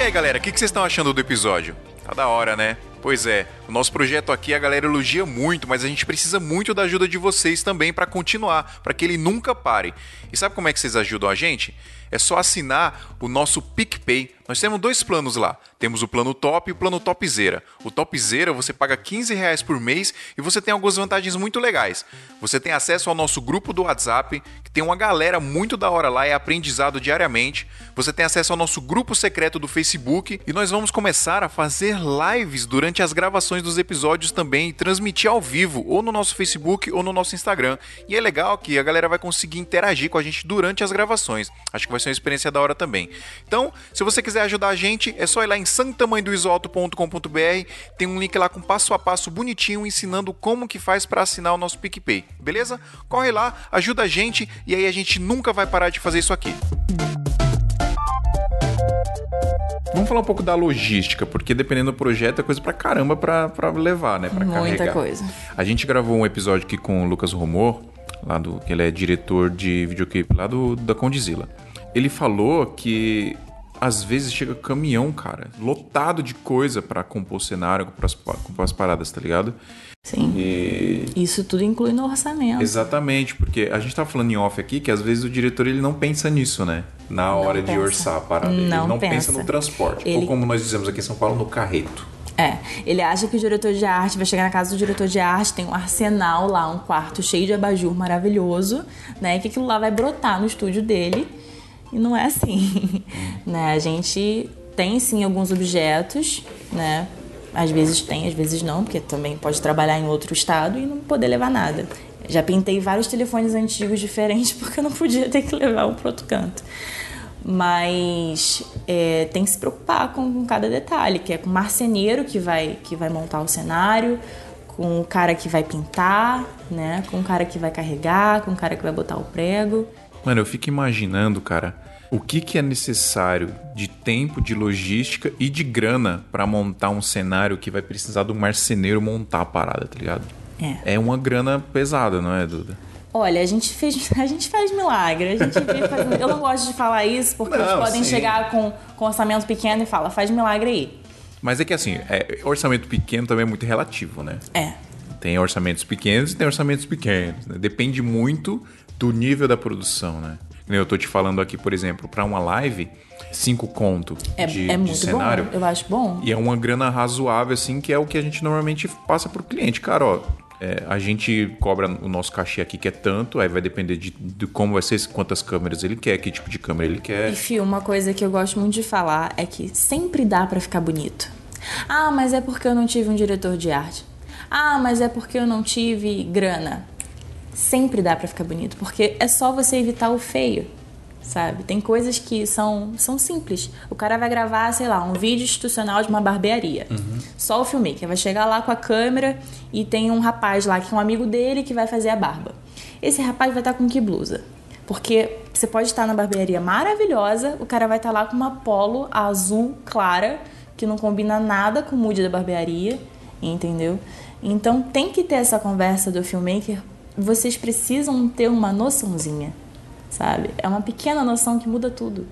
E aí, galera, o que, que vocês estão achando do episódio? Tá da hora, né? Pois é, o nosso projeto aqui a galera elogia muito, mas a gente precisa muito da ajuda de vocês também para continuar, para que ele nunca pare. E sabe como é que vocês ajudam a gente? É só assinar o nosso PicPay. Nós temos dois planos lá. Temos o plano top e o plano topzera. O topzera você paga 15 reais por mês e você tem algumas vantagens muito legais. Você tem acesso ao nosso grupo do WhatsApp, que tem uma galera muito da hora lá é aprendizado diariamente. Você tem acesso ao nosso grupo secreto do Facebook e nós vamos começar a fazer lives durante as gravações dos episódios também e transmitir ao vivo, ou no nosso Facebook ou no nosso Instagram. E é legal que a galera vai conseguir interagir com a gente durante as gravações. Acho que vai ser uma experiência da hora também. Então, se você quiser ajudar a gente, é só ir lá em santamanhodoisoalto.com.br. Tem um link lá com passo a passo bonitinho ensinando como que faz para assinar o nosso PicPay. Beleza? Corre lá, ajuda a gente e aí a gente nunca vai parar de fazer isso aqui. Vamos falar um pouco da logística, porque dependendo do projeto é coisa pra caramba pra, pra levar, né? Pra Muita carregar. coisa. A gente gravou um episódio aqui com o Lucas Romor, lá do, que ele é diretor de videoclipe lá do, da Condizila. Ele falou que às vezes chega caminhão, cara, lotado de coisa pra compor cenário, compor as, pa- compor as paradas, tá ligado? Sim. E Isso tudo inclui no orçamento. Exatamente, porque a gente tá falando em off aqui que às vezes o diretor ele não pensa nisso, né? Na hora de pensa. orçar a parada. ele Não não pensa. pensa. no transporte. Ele- Ou como nós dizemos aqui em São Paulo, no carreto. É, ele acha que o diretor de arte vai chegar na casa do diretor de arte, tem um arsenal lá, um quarto cheio de abajur maravilhoso, né? Que aquilo lá vai brotar no estúdio dele. E não é assim, né? A gente tem sim alguns objetos, né? Às vezes tem, às vezes não, porque também pode trabalhar em outro estado e não poder levar nada. Já pintei vários telefones antigos diferentes porque eu não podia ter que levar um pro outro canto. Mas é, tem que se preocupar com, com cada detalhe, que é com o marceneiro que vai, que vai montar o cenário, com o cara que vai pintar, né? Com o cara que vai carregar, com o cara que vai botar o prego. Mano, eu fico imaginando, cara, o que, que é necessário de tempo, de logística e de grana pra montar um cenário que vai precisar do marceneiro montar a parada, tá ligado? É. É uma grana pesada, não é, Duda? Olha, a gente fez, a gente faz milagre. A gente fazendo- Eu não gosto de falar isso porque eles Não, podem sim. chegar com, com orçamento pequeno e fala, faz milagre aí. Mas é que assim, é, orçamento pequeno também é muito relativo, né? É. Tem orçamentos pequenos e tem orçamentos pequenos. né? Depende muito do nível da produção, né? Eu tô te falando aqui, por exemplo, pra uma live, cinco conto É, de, é de muito cenário. bom. Eu acho bom. E é uma grana razoável, assim, que é o que a gente normalmente passa pro cliente. Cara, ó, é, a gente cobra o nosso cachê aqui que é tanto, aí vai depender de, de como vai ser, quantas câmeras ele quer, que tipo de câmera ele quer. E Fio, uma coisa que eu gosto muito de falar é que sempre dá pra ficar bonito. Ah, mas é porque eu não tive um diretor de arte. Ah, mas é porque eu não tive grana. Sempre dá pra ficar bonito, porque é só você evitar o feio, sabe? Tem coisas que são, são simples. O cara vai gravar, sei lá, um vídeo institucional de uma barbearia. Só o filmmaker vai chegar lá com a câmera e tem um rapaz lá que é um amigo dele que vai fazer a barba. Esse rapaz vai estar com que blusa? Porque você pode estar na barbearia maravilhosa, o cara vai estar lá com uma polo azul clara, que não combina nada com o mood da barbearia, entendeu? Então tem que ter essa conversa do filmmaker. Vocês precisam ter uma noçãozinha, sabe? É uma pequena noção que muda tudo.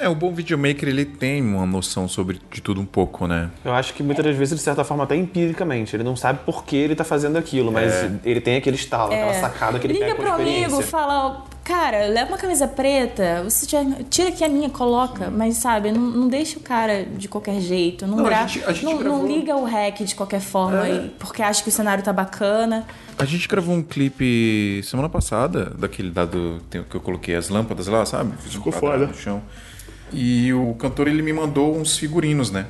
É, o bom videomaker, ele tem uma noção sobre de tudo um pouco, né? Eu acho que muitas das vezes, de certa forma, até empiricamente. Ele não sabe por que ele tá fazendo aquilo, mas ele tem aquele estalo, aquela sacada que ele É. Liga pega com pro amigo, fala, cara, leva uma camisa preta, você tira, tira aqui a minha, coloca, mas sabe, não, não deixa o cara de qualquer jeito, não, Não, a gra- gente- a gente não, gravou- não liga o rec de qualquer forma, É. porque acha que o cenário tá bacana. A gente gravou um clipe semana passada, daquele dado tem- que eu coloquei as lâmpadas lá, sabe? Um Ficou foda. no chão. E o cantor, ele me mandou uns figurinos, né?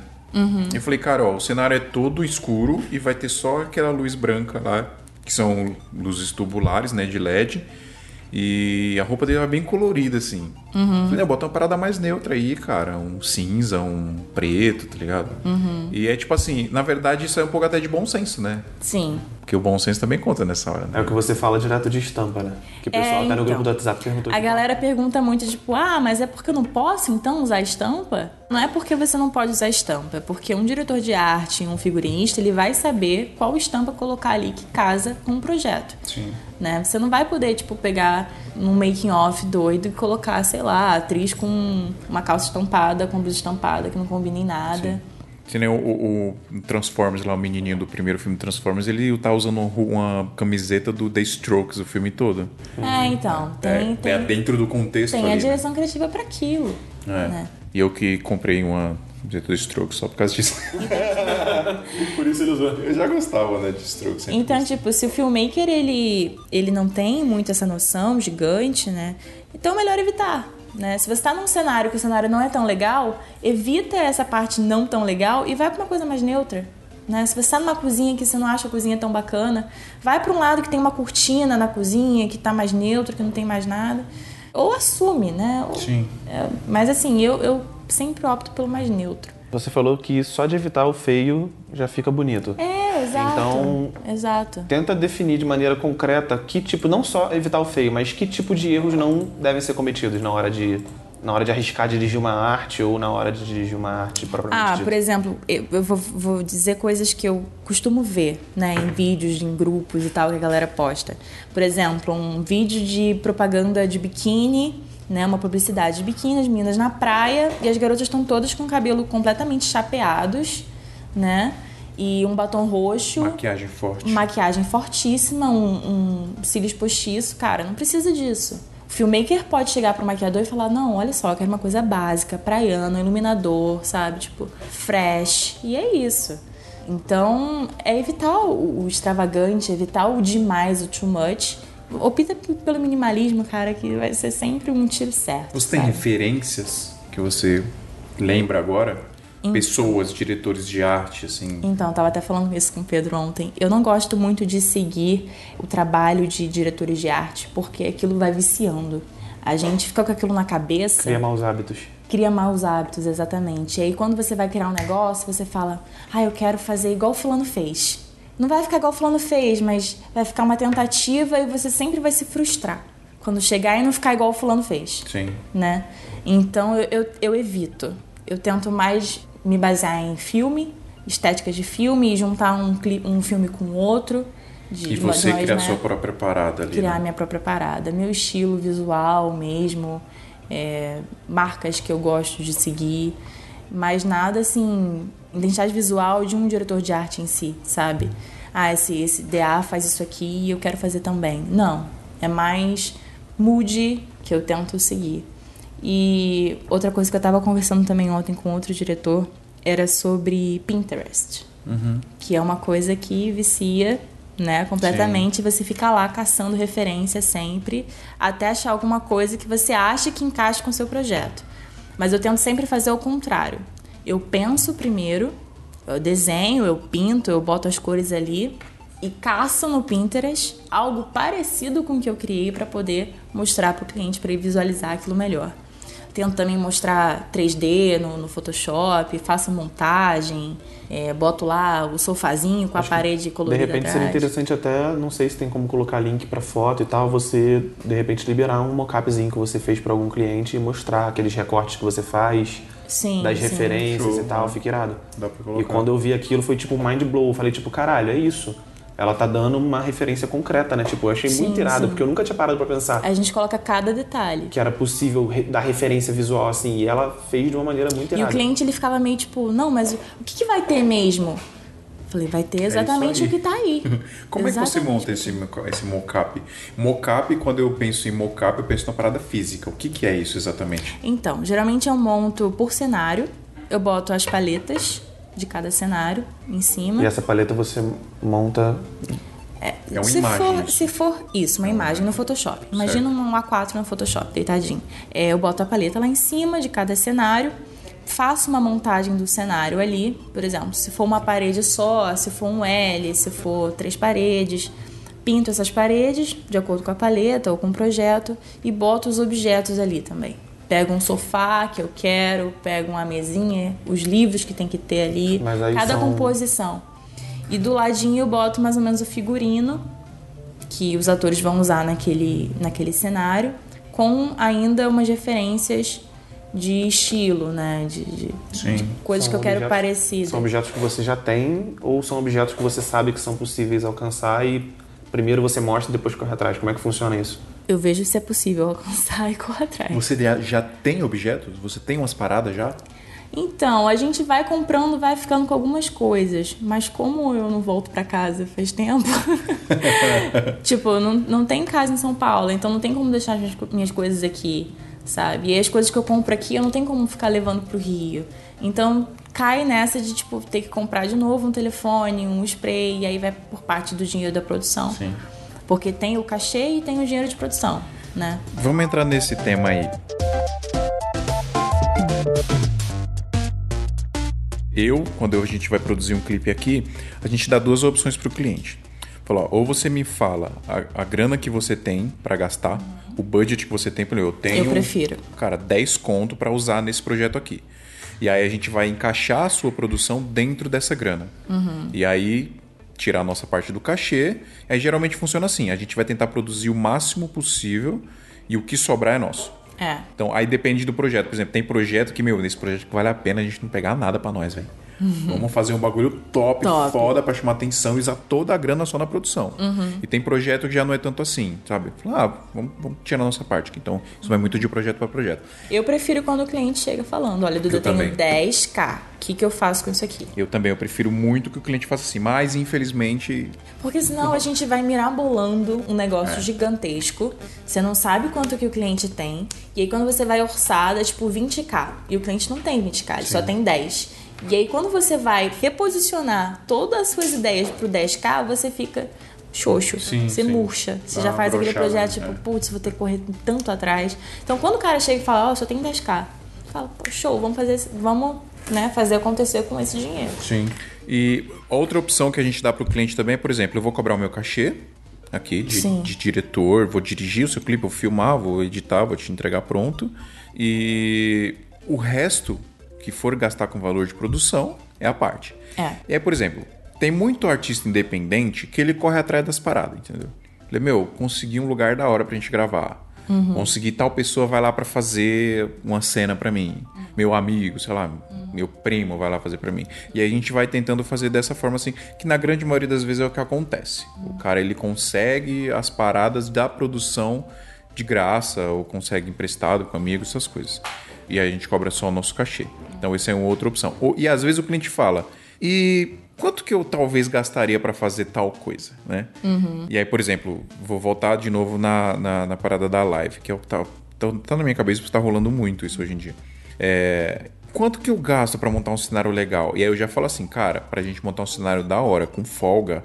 Eu falei, cara, ó, o cenário é todo escuro e vai ter só aquela luz branca lá, que são luzes tubulares, né, de LED. E a roupa dele era bem colorida, assim. Falei, não, bota uma parada mais neutra aí, cara. Um cinza, um preto, tá ligado? E é tipo assim, na verdade, isso é um pouco até de bom senso, né? Sim. Porque o bom senso também conta nessa hora, né? É o que você fala direto de estampa, né? Que o pessoal É, até no grupo então. do WhatsApp perguntou. A galera pergunta muito, tipo, ah, mas é porque eu não posso então usar estampa? Não é porque você não pode usar estampa, é porque um diretor de arte, um figurinista, ele vai saber qual estampa colocar ali que casa com o projeto. Sim. Né? Você não vai poder, tipo, pegar num making off doido e colocar, sei lá, atriz com uma calça estampada, com blusa estampada, que não combina em nada. Que nem o, o- o Transformers lá, o menininho do primeiro filme Transformers, ele tá usando uma camiseta do The Strokes o filme todo. É, então, tem, é, tem, é dentro do contexto tem ali, a né? direção criativa pra aquilo. É. né? E eu que comprei uma camiseta do Strokes só por causa disso. por isso ele usou. Eu já gostava, né, de Strokes. sempre Então, gostei. tipo, se o filmmaker ele, ele não tem muito essa noção gigante, né? Então é melhor evitar. Né? Se você tá num cenário que o cenário não é tão legal, evita essa parte não tão legal e vai pra uma coisa mais neutra. Né? Se você tá numa cozinha que você não acha a cozinha tão bacana, vai pra um lado que tem uma cortina na cozinha, que tá mais neutro, que não tem mais nada. Ou assume, né? Ou- Sim. é, mas assim, eu, eu sempre opto pelo mais neutro. Você falou que só de evitar o feio já fica bonito. É, exato. Então- Exato. Tenta definir de maneira concreta que tipo, não só evitar o feio, mas que tipo de erros não devem ser cometidos na hora de, na hora de arriscar dirigir uma arte ou na hora de dirigir uma arte propriamente Ah, dita. por exemplo, eu, eu vou, vou dizer coisas que eu costumo ver, né, em vídeos, em grupos e tal, que a galera posta. Por exemplo, um vídeo de propaganda de biquíni, né, uma publicidade de biquíni, as meninas na praia e as garotas estão todas com o cabelo completamente chapeados, né, e um batom roxo. Maquiagem forte. Maquiagem fortíssima, um, um cílios postiço. Cara, não precisa disso. O filmmaker pode chegar pro maquiador e falar: Não, olha só, eu quero uma coisa básica, praiano, iluminador, sabe? Tipo, fresh. E é isso. Então, é evitar o, o extravagante, evitar o demais, o too much. Opta pelo minimalismo, cara, que vai ser sempre um tiro certo. Você tem sabe? referências que você lembra agora? Pessoas, diretores de arte, assim. Então, eu tava até falando isso com o Pedro ontem. Eu não gosto muito de seguir o trabalho de diretores de arte, porque aquilo vai viciando. A gente fica com aquilo na cabeça, Cria maus hábitos. cria maus hábitos, exatamente. E aí, quando você vai criar um negócio, você fala, ah, eu quero fazer igual o fulano fez. Não vai ficar igual o fulano fez, mas vai ficar uma tentativa e você sempre vai se frustrar. Quando chegar e não ficar igual o fulano fez Sim. né? Então eu, eu, eu evito. Eu tento mais me basear em filme, estéticas de filme e juntar um, cli- um filme com outro. De, E você uma- criar né? sua própria parada ali. Criar né? minha própria parada, meu estilo visual mesmo, é, marcas que eu gosto de seguir, mas nada assim, identidade visual de um diretor de arte em si, sabe? Ah, esse, esse DA faz isso aqui e eu quero fazer também. Não, é mais mood que eu tento seguir. E outra coisa que eu estava conversando também ontem com outro diretor era sobre Pinterest, que é uma coisa que vicia né, completamente. Você fica lá caçando referência sempre até achar alguma coisa que você acha que encaixa com o seu projeto. Mas eu tento sempre fazer o contrário. Eu penso primeiro, eu desenho, eu pinto, eu boto as cores ali e caço no Pinterest algo parecido com o que eu criei para poder mostrar para o cliente para ele visualizar aquilo melhor. Tento também mostrar 3D no, no Photoshop, faço montagem, é, boto lá o sofazinho com a parede De colorida repente seria atrás. interessante até, não sei se tem como colocar link pra foto e tal, você de repente liberar um mockupzinho que você fez pra algum cliente e mostrar aqueles recortes que você faz, Sim, das sim. referências Show. e tal, fica irado. Dá pra E quando eu vi aquilo foi tipo mind blow, eu falei tipo, caralho, é isso. Ela tá dando uma referência concreta, né? Tipo, eu achei Sim, muito irado, sim. porque eu nunca tinha parado pra pensar A gente coloca cada detalhe. que era possível re- dar referência visual assim, e ela fez de uma maneira muito E o irada. cliente ele ficava meio tipo, não, mas o, o que, que vai ter mesmo? Falei, vai ter exatamente aí. o que tá aí. Como é que você Exatamente. monta esse, esse mocap? Mocap, quando eu penso em mocap, eu penso na parada física. O que, que é isso exatamente? Então, geralmente eu monto por cenário, eu boto as paletas de cada cenário em cima. E essa paleta você monta É uma se imagem. For, se for isso, uma imagem no Photoshop. Imagina um A4 no Photoshop, deitadinho. É, eu boto a paleta lá em cima de cada cenário, faço uma montagem do cenário ali, por exemplo, se for uma parede só, se for um L, se for três paredes, pinto essas paredes de acordo com a paleta ou com o projeto e boto os objetos ali também. Pego um sofá que eu quero, pego uma mesinha, os livros que tem que ter ali, cada são- composição. E do ladinho eu boto mais ou menos o figurino que os atores vão usar naquele, naquele cenário, com ainda umas referências de estilo, né? De, de- Sim. de coisas que eu São quero objetos- parecidas. São objetos que você já tem ou são objetos que você sabe que são possíveis alcançar e primeiro você mostra e depois corre atrás? Como é que funciona isso? Eu vejo se é possível alcançar e correr atrás. Você já- tem objetos? Você tem umas paradas já? Então, a gente vai comprando, vai ficando com algumas coisas. Mas como eu não volto pra casa faz tempo. tipo, não, não tem casa em São Paulo, então não tem como deixar as minhas, minhas coisas aqui, sabe? E as coisas que eu compro aqui, eu não tenho como ficar levando pro Rio. Então, cai nessa de, tipo, ter que comprar de novo um telefone, um spray, e aí vai por parte do dinheiro da produção. Sim. Porque tem o cachê e tem o dinheiro de produção, né? Vamos entrar nesse tema aí. Eu, quando a gente vai produzir um clipe aqui, a gente dá duas opções para o cliente. Fala, ó, ou você me fala a, a grana que você tem para gastar, o budget que você tem, por exemplo, eu tenho, Eu prefiro. cara, 10 conto para usar nesse projeto aqui. E aí a gente vai encaixar a sua produção dentro dessa grana. E aí tirar a nossa parte do cachê. Aí geralmente funciona assim, a gente vai tentar produzir o máximo possível e o que sobrar é nosso. É. Então, aí depende do projeto. Por exemplo, tem projeto que, meu, nesse projeto que vale a pena a gente não pegar nada pra nós, velho. Vamos fazer um bagulho top, Top. foda pra chamar atenção e usar toda a grana só na produção. E tem projeto que já não é tanto assim, sabe? Fala, Ah, vamos, vamos tirar a nossa parte. Então, isso vai muito de projeto pra projeto. Eu prefiro quando o cliente chega falando, olha, Duda, Eu eu tenho também. 10k, o que, que eu faço com isso aqui? Eu também, eu prefiro muito que o cliente faça assim, mas infelizmente. Porque senão a gente vai mirabolando um negócio gigantesco, você não sabe quanto que o cliente tem, e aí quando você vai orçar, é tipo 20k, e o cliente não tem 20k, ele só tem 10. E aí quando você vai reposicionar todas as suas ideias pro 10k, você fica xoxo, Sim, você sim. murcha, você Dá já faz aquele projeto né? tipo, putz, vou ter que correr tanto atrás. Então quando o cara chega e fala, ó, eu só tenho 10k, fala, show, vamos fazer, vamos, né, fazer acontecer com esse dinheiro. Sim. E outra opção que a gente dá pro cliente também é, por exemplo, eu vou cobrar o meu cachê aqui de, de diretor, vou dirigir o seu clipe, vou filmar, vou editar, vou te entregar pronto. E o resto que for gastar com valor de produção é a parte. É. E aí, por exemplo, tem muito artista independente que ele corre atrás das paradas, entendeu? Ele, meu, consegui um lugar da hora pra gente gravar. Consegui tal pessoa vai lá pra fazer uma cena pra mim. Meu amigo, sei lá, meu primo vai lá fazer pra mim. E aí a gente vai tentando fazer dessa forma assim, que na grande maioria das vezes é o que acontece. O cara ele consegue as paradas da produção de graça ou consegue emprestado com amigos, essas coisas. E a gente cobra só o nosso cachê. Então essa é uma outra opção. Ou- E às vezes o cliente fala: "E quanto que eu talvez gastaria para fazer tal coisa, né? E aí, por exemplo, vou voltar de novo na, na, na parada da live, que é o que tá, tá, tá na minha cabeça, porque tá rolando muito isso hoje em dia. É, quanto que eu gasto para montar um cenário legal? E aí eu já falo assim, cara, pra gente montar um cenário da hora, com folga,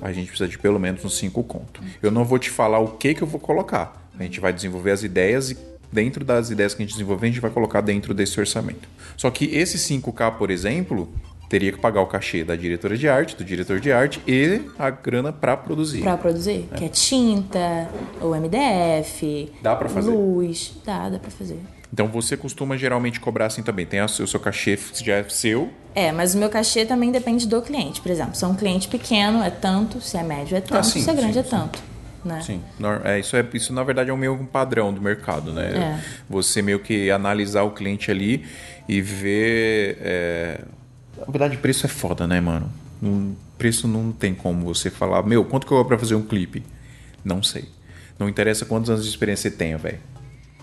a gente precisa de pelo menos uns 5 conto. Eu não vou te falar o que que eu vou colocar. A gente vai desenvolver as ideias e dentro das ideias que a gente desenvolver, a gente vai colocar dentro desse orçamento. Só que esse 5K, por exemplo, teria que pagar o cachê da diretora de arte, do diretor de arte e a grana para produzir. Pra produzir, que é tinta, o MDF, Dá pra fazer? luz, dá, dá pra fazer. Então você costuma geralmente cobrar assim também. Tem o seu cachê que já é seu. É, mas o meu cachê também depende do cliente. Por exemplo, se é um cliente pequeno é tanto, se é médio é tanto, Ah, sim, se é grande sim, é sim. Né? Sim. É, isso, é, isso na verdade é o meio um padrão do mercado, né? É. Você meio que analisar o cliente ali e ver. é, Na verdade, preço é foda, né, mano? Um preço não tem como você falar, meu, quanto que eu vou pra fazer um clipe? Não sei. Não interessa quantos anos de experiência você tenha, velho.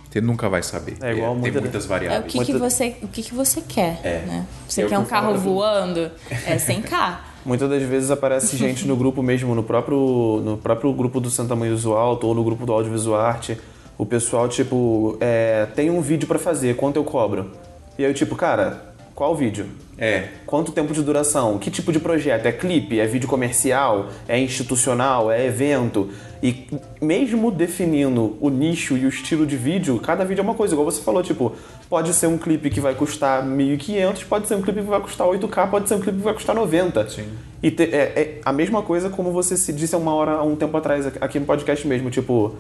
Você nunca vai saber. É igual tem muita- muitas É o variáveis. que, que você, o que, que você quer, É. né? Você É quer que um carro falo. voando? É 100k. Muitas das vezes aparece gente no grupo mesmo, no próprio, no próprio grupo do Santa Mãe Visual ou no grupo do Audiovisual Arte. O pessoal, tipo, é, tem um vídeo pra fazer, quanto eu cobro? E aí eu, tipo, cara, Qual vídeo? É. Quanto tempo de duração? Que tipo de projeto? É clipe? É vídeo comercial? É institucional? É evento? E mesmo definindo o nicho e o estilo de vídeo, cada vídeo é uma coisa. Igual você falou, tipo, pode ser um clipe que vai custar 1.500, pode ser um clipe que vai custar 8K, pode ser um clipe que vai custar 90. Sim. E te- é, é a mesma coisa como você se disse uma hora, um tempo atrás, aqui no podcast mesmo. Tipo,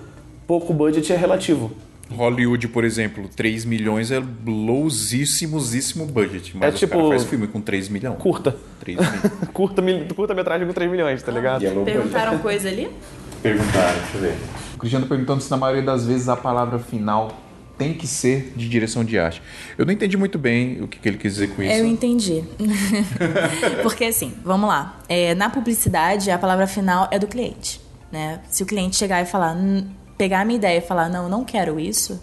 pouco budget é relativo. Hollywood, por exemplo, 3 milhões é lowzíssimosíssimo budget. Mas É tipo- cara faz filme com 3 milhões. Curta. 3 milhões. Curta, mil- curta-metragem com 3 milhões, tá ligado? Perguntaram coisa ali? Perguntaram, deixa eu ver. O Cristiano perguntando se na maioria das vezes a palavra final tem que ser de direção de arte. Eu não entendi muito bem o que, que ele quis dizer com isso. Eu entendi. Porque assim, vamos lá. É, na publicidade, a palavra final é do cliente. Né? Se o cliente chegar e falar, "Hum", pegar a minha ideia e falar, não, não quero isso,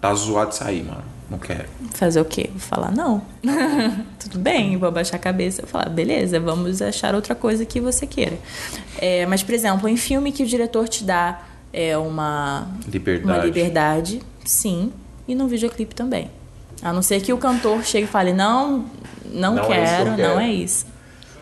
Tá zoado de sair, mano. Não quero. fazer o quê? Vou falar, não. Tudo bem, vou abaixar a cabeça e falar, beleza, vamos achar outra coisa que você queira. É, mas, por exemplo, em filme que o diretor te dá é, uma, Liberdade. uma liberdade, sim, e no videoclipe também. A não ser que o cantor chegue e fale, não, não, Não é que quero, quero. não é isso.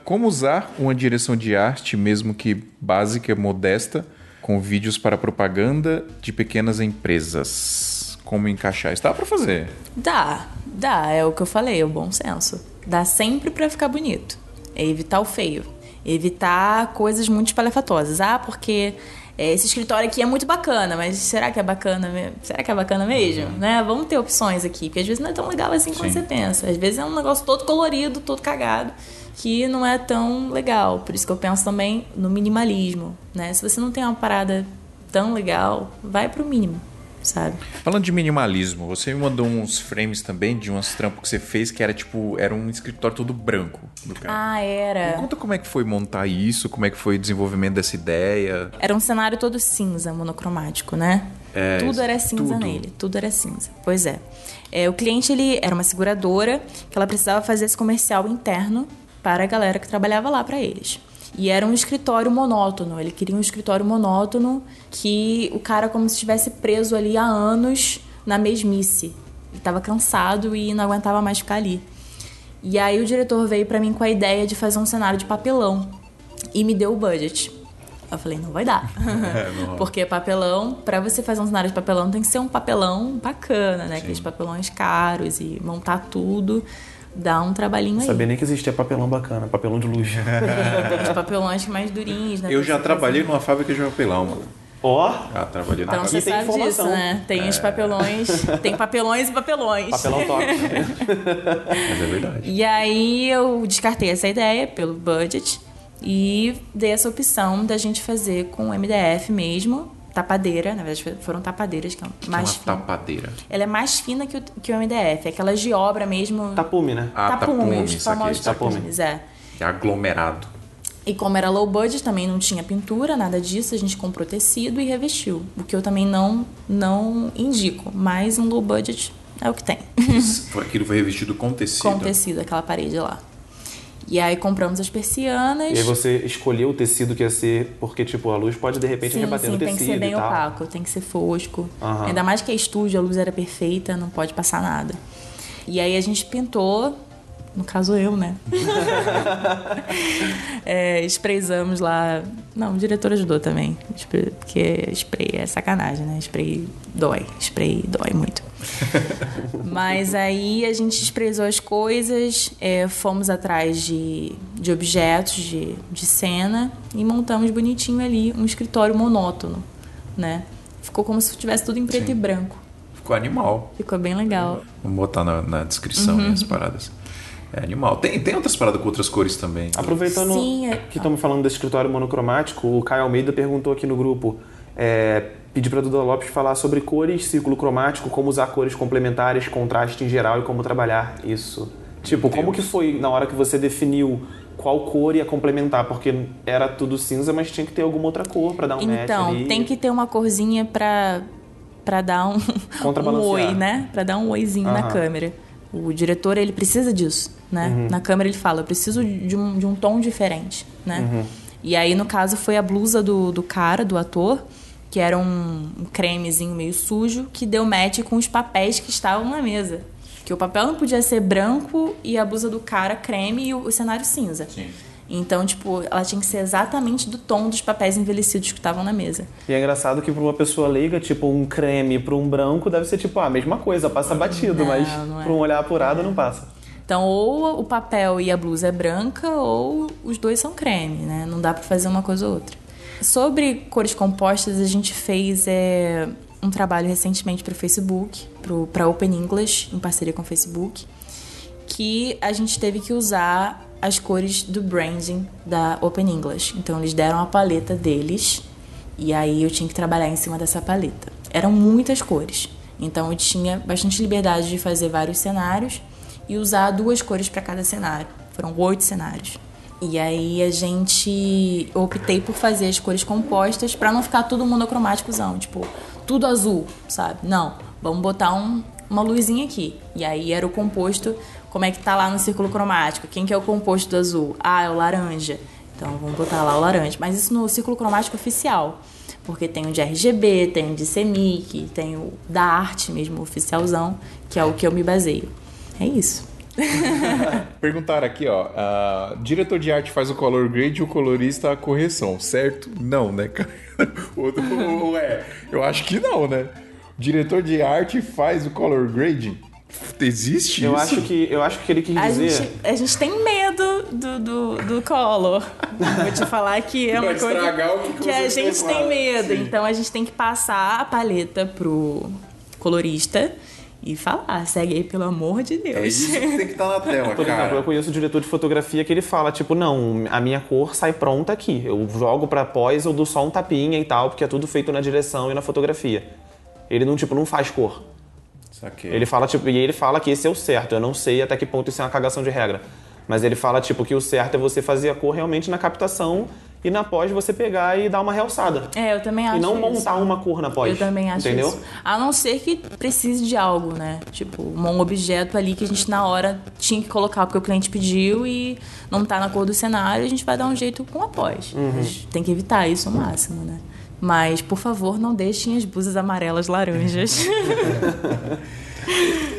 Como usar uma direção de arte, mesmo que básica, modesta, com vídeos para propaganda de pequenas empresas? Como encaixar? Isso dá pra fazer. Dá, dá, é o que eu falei, é o bom senso. Dá sempre pra ficar bonito. É evitar o feio. Evitar coisas muito espalhafatosas. Ah, porque é, esse escritório aqui é muito bacana, mas será que é bacana mesmo? Será que é bacana mesmo? Né? Vamos ter opções aqui, porque às vezes não é tão legal assim como você pensa. Às vezes é um negócio todo colorido, todo cagado, que não é tão legal. Por isso que eu penso também no minimalismo, né? Se você não tem uma parada tão legal, vai pro mínimo, sabe? Falando de minimalismo, você me mandou uns frames também de umas trampos que você fez que era tipo, era um escritório todo branco do cara. Ah, era. Me Conta como é que foi montar isso, como é que foi o desenvolvimento dessa ideia. Era um cenário todo cinza, monocromático, né? É, tudo era cinza tudo. nele, tudo era cinza. Pois é. É, O cliente ele era uma seguradora que ela precisava fazer esse comercial interno para a galera que trabalhava lá para eles. E era um escritório monótono. Ele queria um escritório monótono que o cara como se estivesse preso ali há anos na mesmice. Ele estava cansado e não aguentava mais ficar ali. E aí o diretor veio pra mim com a ideia de fazer um cenário de papelão e me deu o budget. Eu falei, não vai dar. Porque papelão, pra você fazer um cenário de papelão, tem que ser um papelão bacana, né? Aqueles papelões caros e montar tudo dá um trabalhinho aí. Sabia nem que existia papelão bacana, papelão de luxo. Tem os papelões mais durinhos, né? Eu já trabalhei numa fábrica de papelão, mano. Ó, Já trabalhei na Então você sabe disso, né? Tem os papelões, tem papelões e papelões. papelão top. Mas é verdade. E aí eu descartei essa ideia pelo budget e dei essa opção da gente fazer com MDF mesmo, tapadeira, na verdade foram tapadeiras que é mais uma fina. tapadeira. Ela é mais fina que o, que o MDF, aquelas de obra mesmo. Tapume, né? Ah, tapume, isso aqui, famosos tapume. tapumes, é. É aglomerado. E como era low budget, também não tinha pintura, nada disso, a gente comprou tecido e revestiu. O que eu também não, não indico, mas um low budget é o que tem. Foi- Aquilo foi revestido com tecido. Com tecido, aquela parede lá. E aí compramos as persianas. E aí você escolheu o tecido que ia ser, porque, tipo, a luz pode de repente Sim, rebater sim, no tem tecido que ser bem opaco, tem que ser fosco. Aham. Ainda mais que é estúdio, a luz era perfeita, não pode passar nada. E aí a gente pintou, no caso eu, né? é, sprayzamos lá. Não, o diretor ajudou também. Porque spray é sacanagem, né? Spray dói. Spray dói muito. Mas aí a gente sprayzou as coisas, é, fomos atrás de, de objetos de, de cena e montamos bonitinho ali um escritório monótono, né? Ficou como se tivesse tudo em preto Sim. e branco. Ficou animal. Ficou bem legal. Vamos botar na, na descrição Uhum. as paradas. É animal. Tem, tem outras paradas com outras cores também. Aproveitando Sim, é- que estamos falando desse escritório monocromático, o Caio Almeida perguntou aqui no grupo, é, pediu para Duda Lopes falar sobre cores, círculo cromático, como usar cores complementares, contraste em geral e como trabalhar isso. Tipo, como que foi na hora que você definiu qual cor ia complementar? Porque era tudo cinza, mas tinha que ter alguma outra cor para dar um match Então, tem que ter uma corzinha pra, pra dar um, um oi, né? Pra dar um oizinho na câmera. O diretor, ele precisa disso, né? Uhum. Na câmera ele fala, eu preciso de um, de um tom diferente, né? Uhum. E aí, no caso, foi a blusa do, do cara, do ator, que era um, um cremezinho meio sujo, que deu match com os papéis que estavam na mesa. Que o papel não podia ser branco e a blusa do cara creme e o, o cenário cinza. Sim. Então, tipo, ela tinha que ser exatamente do tom dos papéis envelhecidos que estavam na mesa. E é engraçado que pra uma pessoa leiga, tipo, um creme pra um branco deve ser tipo ah, a mesma coisa, passa batido, Não, mas não é. pra um olhar apurado não passa. Então, ou o papel e a blusa é branca, ou os dois são creme, né? Não dá pra fazer uma coisa ou outra. Sobre cores compostas, a gente fez é, um trabalho recentemente pro Facebook, pro, pra Open English, em parceria com o Facebook, que a gente teve que usar as cores do branding da Open English. Então, eles deram a paleta deles, e aí eu tinha que trabalhar em cima dessa paleta. Eram muitas cores, então eu tinha bastante liberdade de fazer vários cenários e usar duas cores para cada cenário. Foram oito cenários. E aí a gente optei por fazer as cores compostas para não ficar todo monocromáticozão, tipo, tudo azul, sabe? Não, vamos botar um, uma luzinha aqui. E aí era o composto, como é que tá lá no círculo cromático? Quem que é o composto do azul? Ah, é o laranja. Então vamos botar lá o laranja. Mas isso no círculo cromático oficial. Porque tem o de RGB, tem o de CMYK, tem o da arte mesmo, oficialzão, que é o que eu me baseio. É isso. Perguntaram aqui, ó. ah, diretor de arte faz o color grade e o colorista a correção, certo? Não, né, cara? Outro, é, eu acho que não, né? Diretor de arte faz o color grade? Existe Eu isso? acho que eu acho que ele quis A dizer. gente, a gente tem medo do, do, do color. Vou te falar que é uma coisa estragar o que que que a gente tem lá. medo. Sim. Então a gente tem que passar a paleta pro colorista e falar, segue aí, pelo amor de Deus. É isso que tem que estar na tela, Por exemplo, eu cara. conheço um diretor de fotografia que ele fala, tipo, não, a minha cor sai pronta aqui. Eu jogo pra pós, eu dou só um tapinha e tal, porque é tudo feito na direção e na fotografia. Ele não, tipo, não faz cor. Saquei. Ele fala, tipo, e ele fala que esse é o certo. Eu não sei até que ponto isso é uma cagação de regra. Mas ele fala, tipo, que o certo é você fazer a cor realmente na captação e na pós você pegar e dar uma realçada. É, eu também acho E não isso. montar uma cor na pós. Eu também acho Entendeu? isso. A não ser que precise de algo, né? Tipo, um objeto ali que a gente na hora tinha que colocar porque o cliente pediu e não tá na cor do cenário, a gente vai dar um jeito com a pós. Uhum. Tem que evitar isso ao máximo, né? Mas, por favor, não deixem as blusas amarelas laranjas.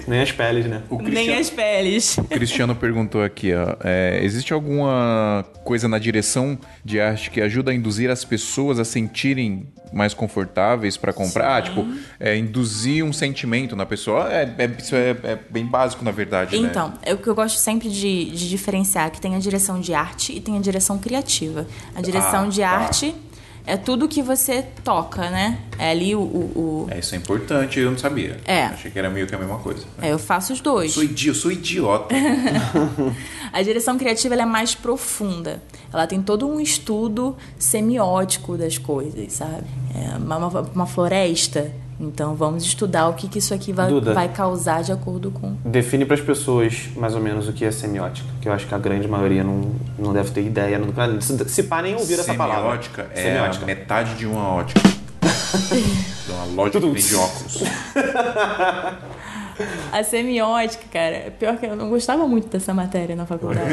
Nem as peles, né? O Nem Cristiano, as peles. o Cristiano perguntou aqui, ó. é, existe alguma coisa na direção de arte que ajuda a induzir as pessoas a sentirem mais confortáveis para comprar? Ah, tipo, é, induzir um sentimento na pessoa. É, é- isso é, é bem básico, na verdade, né? Então, é o que eu gosto sempre de, de diferenciar, que tem a direção de arte e tem a direção criativa. A direção Ah, de tá. arte é tudo que você toca, né? É ali o- o- o É, isso é importante, eu não sabia. É. Achei que era meio que a mesma coisa. É, eu faço os dois. Sou sou idiota. A direção criativa é mais profunda. Ela tem todo um estudo semiótico das coisas, sabe? É uma- uma floresta. Então vamos estudar o que, que isso aqui vai, Duda. vai causar de acordo com. Define para as pessoas mais ou menos o que é semiótica, que eu acho que a grande maioria não, não deve ter ideia. Não, se, se pá, nem ouvir essa palavra. Semiótica é Semiótica. a metade de uma ótica. de uma loja que vende óculos. A semiótica, cara, é pior que eu não gostava muito dessa matéria na faculdade.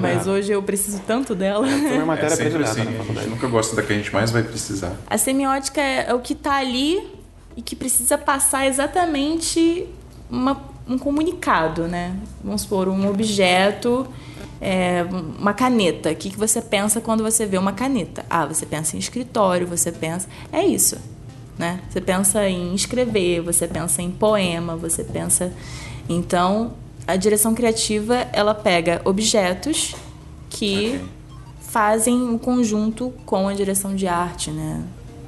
mas hoje eu preciso tanto dela. Foi minha É matéria sempre predileta assim, na a gente faculdade. nunca gosta da que a gente mais vai precisar. A semiótica é, é o que tá ali e que precisa passar exatamente uma- um comunicado, né? Vamos supor, um objeto, é, uma caneta. O que, que você pensa quando você vê uma caneta? Ah, você pensa em escritório, você pensa. É isso. Né? Você pensa em escrever, você pensa em poema, você pensa. Então, a direção criativa ela pega objetos que Ok. fazem um conjunto com a direção de arte, né?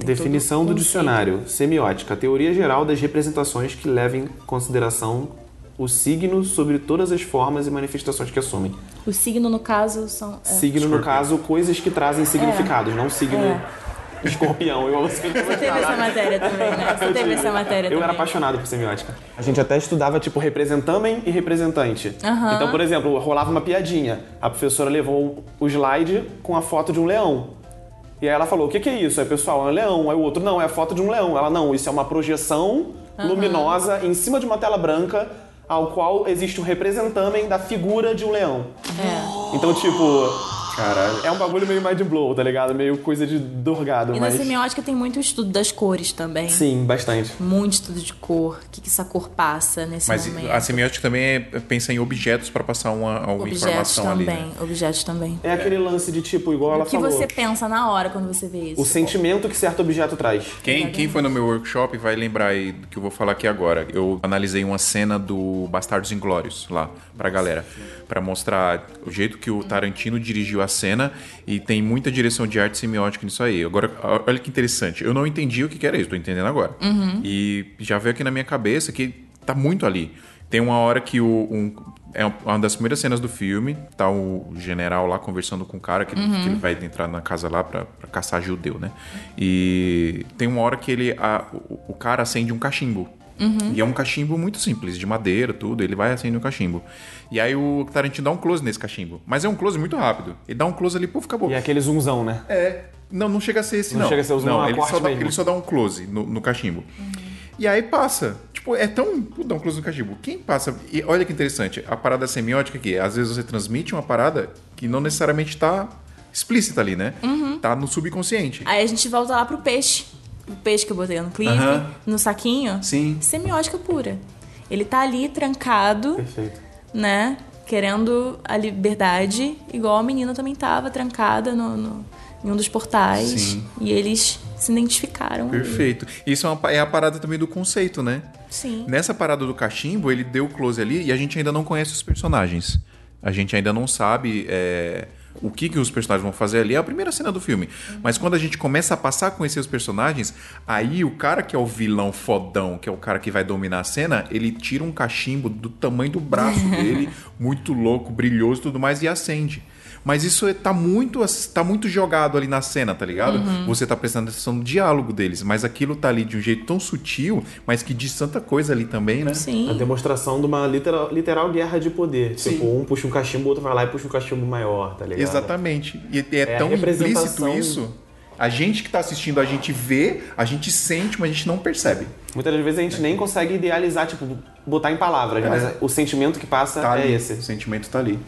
Tem Definição todo do dicionário. Semiótica. Teoria geral das representações que levam em consideração o signo sobre todas as formas e manifestações que assumem. O signo, no caso, são. é, Signo, no caso, coisas que trazem significados, não signo É. escorpião, igual você Você teve essa matéria também, né? Você teve essa matéria Eu também. era apaixonado por semiótica. A gente até estudava, tipo, representamen e representante. Aham. Então, por exemplo, rolava uma piadinha. A professora levou o slide com a foto de um leão. E aí ela falou, o que, que é isso? Aí o pessoal, é um leão. Aí o outro, não, é a foto de um leão. Ela, não, isso é uma projeção luminosa em cima de uma tela branca ao qual existe um representamen da figura de um leão. É. Então, tipo, Caralho. É um bagulho meio mind blow, tá ligado? Meio coisa de dorgado, E mas... na semiótica tem muito estudo das cores também. Sim, bastante. Muito estudo de cor. O que, que essa cor passa nesse Mas momento. a semiótica também é, pensa em objetos para passar uma, alguma Objetos informação também. ali. Né? Objetos também. É aquele lance de tipo, igual ela O que falou. você pensa na hora quando você vê isso? O sentimento que certo objeto traz. Quem, quem foi no meu workshop vai lembrar aí do que eu vou falar aqui agora. Eu analisei uma cena do Bastardos Inglórios lá pra galera. Pra mostrar o jeito que o Tarantino dirigiu a cena e tem muita direção de arte semiótica nisso aí. Agora, olha que interessante. Eu não entendi o que era isso, tô entendendo agora. E já veio aqui na minha cabeça que tá muito ali. Tem uma hora que o, um, é uma das primeiras cenas do filme, tá o general lá conversando com o cara, que, ele, que ele vai entrar na casa lá pra, pra caçar judeu, né? E tem uma hora que ele, a- o, o cara acende um cachimbo. E é um cachimbo muito simples, de madeira, tudo. Ele vai acender um cachimbo. E aí o Tarantino dá um close nesse cachimbo. Mas é um close muito rápido. Ele dá um close ali, puf, acabou. E é aquele zoomzão, né? É. Não, não chega a ser esse, Não não. chega a ser os não, não, ele, corte só dá, mesmo. ele só dá um close no, no cachimbo. E aí passa. Tipo, é tão. Pô, dá um close no cachimbo. Quem passa. E olha que interessante. A parada semiótica aqui. Às vezes você transmite uma parada que não necessariamente tá explícita ali, né? Tá no subconsciente. Aí a gente volta lá pro peixe. O peixe que eu botei no clipe, no saquinho. Sim. Semiótica pura. Ele tá ali trancado, Perfeito. né? Querendo a liberdade, igual a menina também tava trancada no, no- em um dos portais. Sim. E eles se identificaram. ali. Perfeito. Isso é, uma, é a parada também do conceito, né? Sim. Nessa parada do cachimbo, ele deu close ali e a gente ainda não conhece os personagens. A gente ainda não sabe é, o que, que os personagens vão fazer ali. É a primeira cena do filme. Mas quando a gente começa a passar a conhecer os personagens, aí o cara que é o vilão fodão, que é o cara que vai dominar a cena, ele tira um cachimbo do tamanho do braço dele, muito louco, brilhoso e tudo mais, e acende. Mas isso é- tá muito, tá muito jogado ali na cena, tá ligado? Você tá prestando atenção no diálogo deles, mas aquilo tá ali de um jeito tão sutil, mas que diz tanta coisa ali também, né? A Sim. demonstração de uma literal, literal guerra de poder. Tipo, um puxa um cachimbo, o outro vai lá e puxa um cachimbo maior, tá ligado? Exatamente. E é, É a tão implícito isso. A gente que tá assistindo, a gente vê, a gente sente, mas a gente não percebe. Muitas das vezes a gente nem consegue idealizar, tipo, botar em palavras, mas o sentimento que passa Tá é ali. esse. O sentimento tá ali.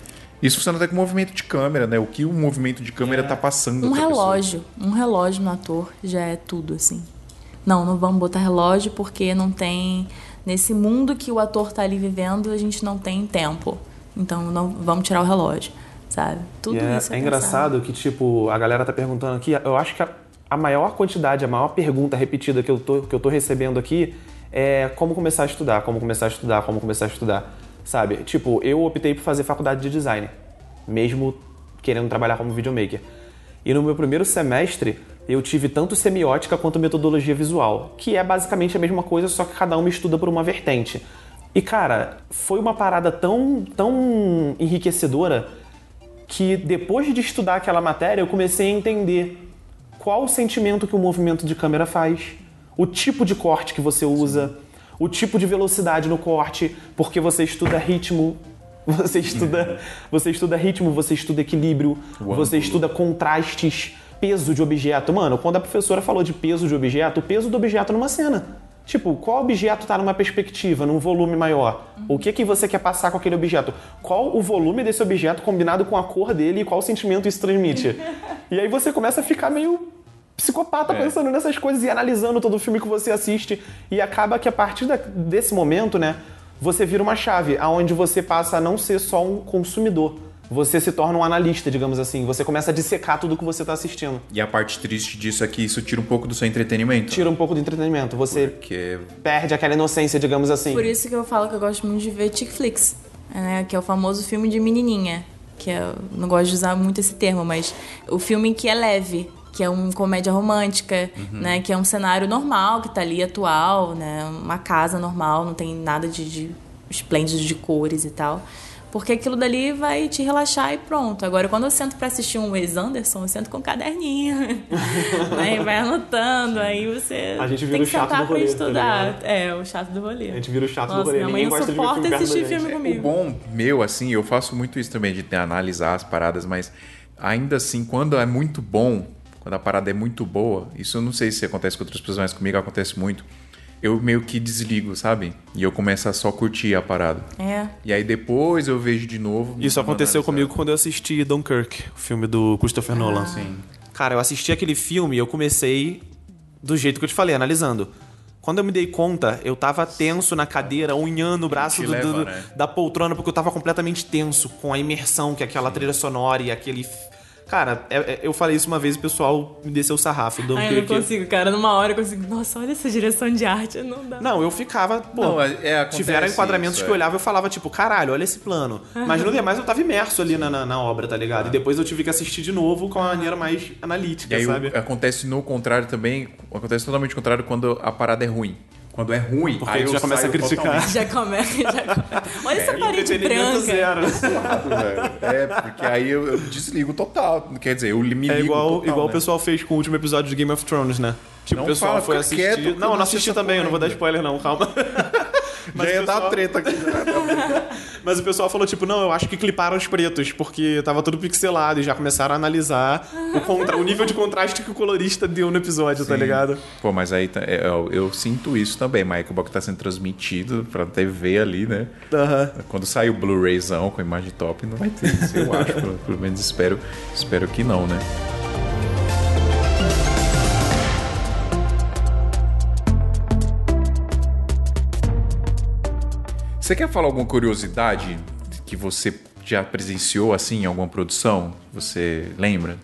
Isso funciona até com movimento de câmera, né? O que o movimento de câmera tá passando Um pra pessoa. relógio. Um relógio no ator já é tudo, assim. Não, não vamos botar relógio porque não tem. Nesse mundo que o ator tá ali vivendo, a gente não tem tempo. Então não vamos tirar o relógio, sabe? Tudo é, isso é é, engraçado que, tipo, a galera tá perguntando aqui, eu acho que a, a maior quantidade, a maior pergunta repetida que eu, tô, que eu tô recebendo aqui é como começar a estudar, como começar a estudar, como começar a estudar, sabe? Tipo, eu optei por fazer faculdade de design, mesmo querendo trabalhar como videomaker. E no meu primeiro semestre, eu tive tanto semiótica quanto metodologia visual, que é basicamente a mesma coisa, só que cada uma estuda por uma vertente. E cara, foi uma parada tão, tão enriquecedora que depois de estudar aquela matéria, eu comecei a entender qual o sentimento que o movimento de câmera faz, o tipo de corte que você usa, o tipo de velocidade no corte, porque você estuda ritmo, você estuda, você estuda ritmo, você estuda equilíbrio, você estuda contrastes, peso de objeto. Mano, quando a professora falou de peso de objeto, o peso do objeto numa cena. Tipo, qual objeto está numa perspectiva, num volume maior? O que que você quer passar com aquele objeto? Qual o volume desse objeto combinado com a cor dele e qual sentimento isso transmite? e aí você começa a ficar meio psicopata É. pensando nessas coisas e analisando todo o filme que você assiste e acaba que a partir da- desse momento, né, você vira uma chave aonde você passa a não ser só um consumidor. Você se torna um analista, digamos assim. Você começa a dissecar tudo que você está assistindo. E a parte triste disso é que isso tira um pouco do seu entretenimento. Tira um pouco do entretenimento. Você Porque perde aquela inocência, digamos assim. Por isso que eu falo que eu gosto muito de ver chick flicks, né? Que é o famoso filme de menininha. Que eu não gosto de usar muito esse termo, mas o filme que é leve, que é uma comédia romântica, né? Que é um cenário normal, que tá ali atual, né? Uma casa normal, não tem nada de, de esplêndido de cores e tal. Porque aquilo dali vai te relaxar e pronto. Agora, quando eu sento pra assistir um Wes Anderson, eu sento com um caderninho. né? Vai anotando, aí você A gente vira tem o que chato sentar do pra rolê, tá estudar. ligado? é, o chato do rolê. A gente vira o chato do Nossa, rolê. Minha mãe Ninguém não gosta de filme assistir filme O comigo. bom meu, assim, eu faço muito isso também, de ter- analisar as paradas, mas ainda assim, quando é muito bom, quando a parada é muito boa, isso eu não sei se acontece com outras pessoas, mas comigo acontece muito. eu meio que desligo, sabe? E eu começo a só curtir a parada. É. E aí depois eu vejo de novo. Isso aconteceu analisar. comigo quando eu assisti Dunkirk, o filme do Christopher Nolan. Sim. Cara, eu assisti aquele filme e eu comecei do jeito que eu te falei, analisando. Quando eu me dei conta, eu tava tenso na cadeira, unhando o braço do- leva, do- né? da poltrona, porque eu tava completamente tenso com a imersão que aquela trilha sonora e aquele. Cara, é- é- eu falei isso uma vez e o pessoal me desceu o sarrafo. Do Ai, eu não consigo, cara. Numa hora eu consigo. Nossa, olha essa direção de arte. Não dá. Não, eu ficava. Pô, Não, é- é, tiveram enquadramentos isso, que eu olhava e eu falava, tipo, caralho, olha esse plano. Mas no demais eu tava imerso ali na, na, na obra, tá ligado? E depois eu tive que assistir de novo com uma maneira mais analítica, E aí o- sabe? acontece no contrário também, acontece totalmente o contrário quando a parada é ruim. Quando é ruim, Porque aí já começa a criticar. totalmente Já começa, já começa. Olha essa parede branca. zero. É, porque aí eu, eu desligo total. Quer dizer, eu me ligo É igual, total, igual né? o pessoal fez com o último episódio de Game of Thrones, né? Tipo, Não o pessoal fala, foi assistir. quieto, não, não eu não assisti também, eu não vou dar spoiler, não, calma. Já ia o dar pessoal- treta aqui. né? Mas o pessoal falou, tipo, não, eu acho que cliparam os pretos, porque tava tudo pixelado e já começaram a analisar o, contra... o nível de contraste que o colorista deu no episódio, tá ligado? Pô, mas aí tá- é, eu, eu sinto isso também. Michael Bock tá sendo transmitido pra TV ali, né? Quando sair o Blu-rayzão com imagem top, não vai ter isso, eu acho. pelo, pelo menos espero, espero que não, né? Você quer falar alguma curiosidade que você já presenciou assim em alguma produção? Você lembra?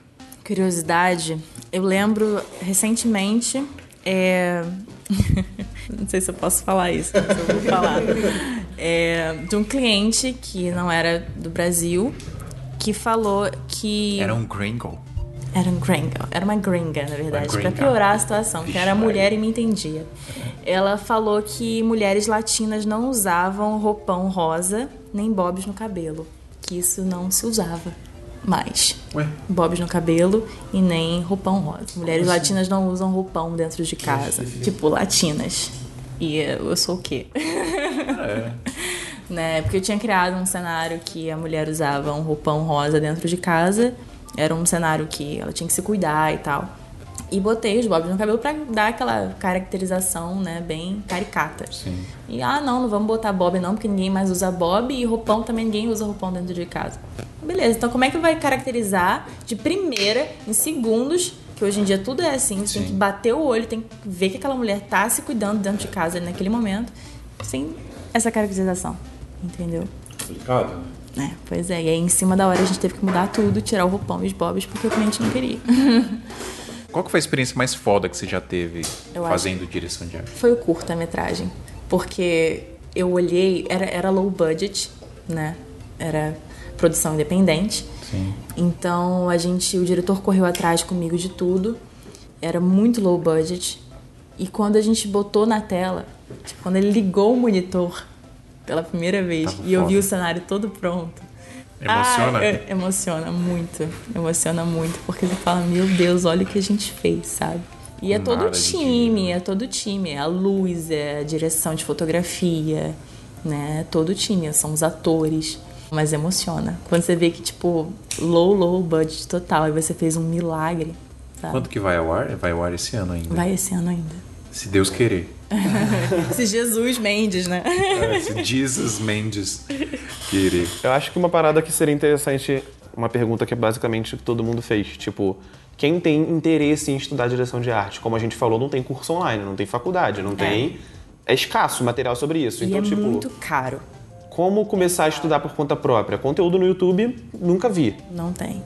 Curiosidade, eu lembro recentemente. é, não sei se eu posso falar isso, mas eu vou falar. É, de um cliente que não era do Brasil, que falou que. Era um gringo. Era um gringo. Era uma gringa, na verdade, gringa. piorar a situação, que era mulher e me entendia. Ela falou que mulheres latinas não usavam roupão rosa nem bobs no cabelo, que isso não se usava mais. Ué? Bobs no cabelo e nem roupão rosa. Mulheres latinas não usam roupão dentro de casa, tipo latinas. E eu sou o quê? né? Porque eu tinha criado um cenário que a mulher usava um roupão rosa dentro de casa. Era um cenário que ela tinha que se cuidar e tal. E botei os bobs no cabelo pra dar aquela caracterização, né, bem caricata. Sim. E ah, não, não vamos botar bob não, porque ninguém mais usa bob e roupão também ninguém usa roupão dentro de casa. Beleza, então como é que vai caracterizar de primeira, em segundos, que hoje em dia tudo é assim, você tem que bater o olho, tem que ver que aquela mulher tá se cuidando dentro de casa ali naquele momento, sem essa caracterização, entendeu? Complicado. É, pois é, e aí em cima da hora a gente teve que mudar tudo, tirar o roupão e os bobs, porque o cliente não queria. Qual que foi a experiência mais foda que você já teve Eu fazendo direção de arte? Foi o curta-metragem. Porque eu olhei, era, era low budget, né? Era produção independente. Sim. Então a gente, o diretor correu atrás comigo de tudo. Era muito low budget. E quando a gente botou na tela, tipo, quando ele ligou o monitor pela primeira vez Tava e eu vi o cenário todo pronto. Emociona? Ah, é- emociona muito. Emociona muito, porque você fala, meu Deus, olha o que a gente fez, sabe? E é todo o time, é todo o time. É a luz, é a direção de fotografia, né? É todo o time, são os atores. Mas emociona. Quando você vê que, tipo, low, low budget total, e você fez um milagre, sabe? Quanto que vai ao ar? Vai ao ar esse ano ainda. Vai esse ano ainda. Se Deus querer. Esse Jesus Mendes, né? É, se Jesus Mendes querer. Eu acho que uma parada que seria interessante, uma pergunta que é basicamente todo mundo fez. Tipo, quem tem interesse em estudar direção de arte? Como a gente falou, não tem curso online, não tem faculdade, não tem. É escasso material sobre isso. E então, é tipo, muito caro. como começar a estudar por conta própria? Conteúdo no YouTube, nunca vi. Não tem.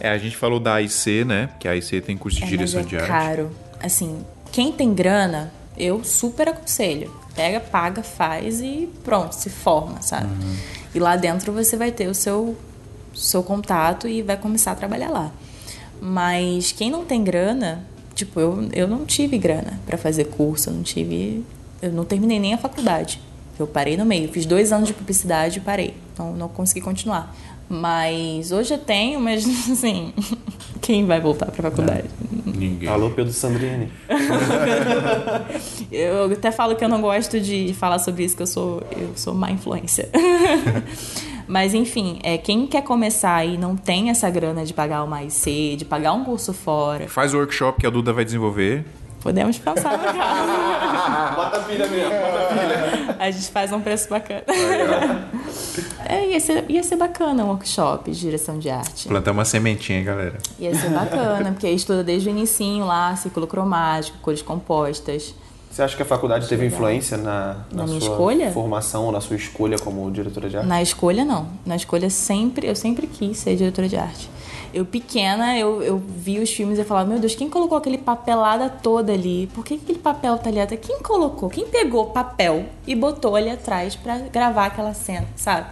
É, a gente falou da AIC, né? Que a AIC tem curso de É, direção mas de é arte. caro. Assim, quem tem grana, eu super aconselho. Pega, paga, faz e pronto, se forma, sabe? Uhum. E lá dentro você vai ter o seu, seu contato e vai começar a trabalhar lá. Mas quem não tem grana, tipo, eu, eu não tive grana pra fazer curso, eu não tive. Eu não terminei nem a faculdade. Eu parei no meio. Fiz dois anos de publicidade e parei. Então não consegui continuar. Mas hoje eu tenho, mas assim, quem vai voltar pra faculdade? Ninguém. Alô, Pedro Sandrini. Eu até falo que eu não gosto de falar sobre isso, que eu sou, eu sou má influência. Mas enfim, é, quem quer começar e não tem essa grana de pagar uma IC, de pagar um curso fora, Faz o workshop que a Duda vai desenvolver. Podemos pensar no caso. Bota pilha mesmo, bota pilha. A gente faz um preço bacana. É, ia ser, ia ser bacana um workshop de direção de arte. Plantar uma sementinha, galera. Ia ser bacana, porque aí estuda desde o inicinho lá, círculo cromático, cores compostas. Você acha que a faculdade teve influência na, Na minha sua escolha? formação, na sua escolha como diretora de arte? Na escolha, não. Na escolha, sempre, eu sempre quis ser diretora de arte. Eu, pequena, eu, eu vi os filmes e falava, meu Deus, quem colocou aquele papelada toda ali? Por que aquele papel tá ali? Quem colocou? Quem pegou papel e botou ali atrás pra gravar aquela cena, sabe?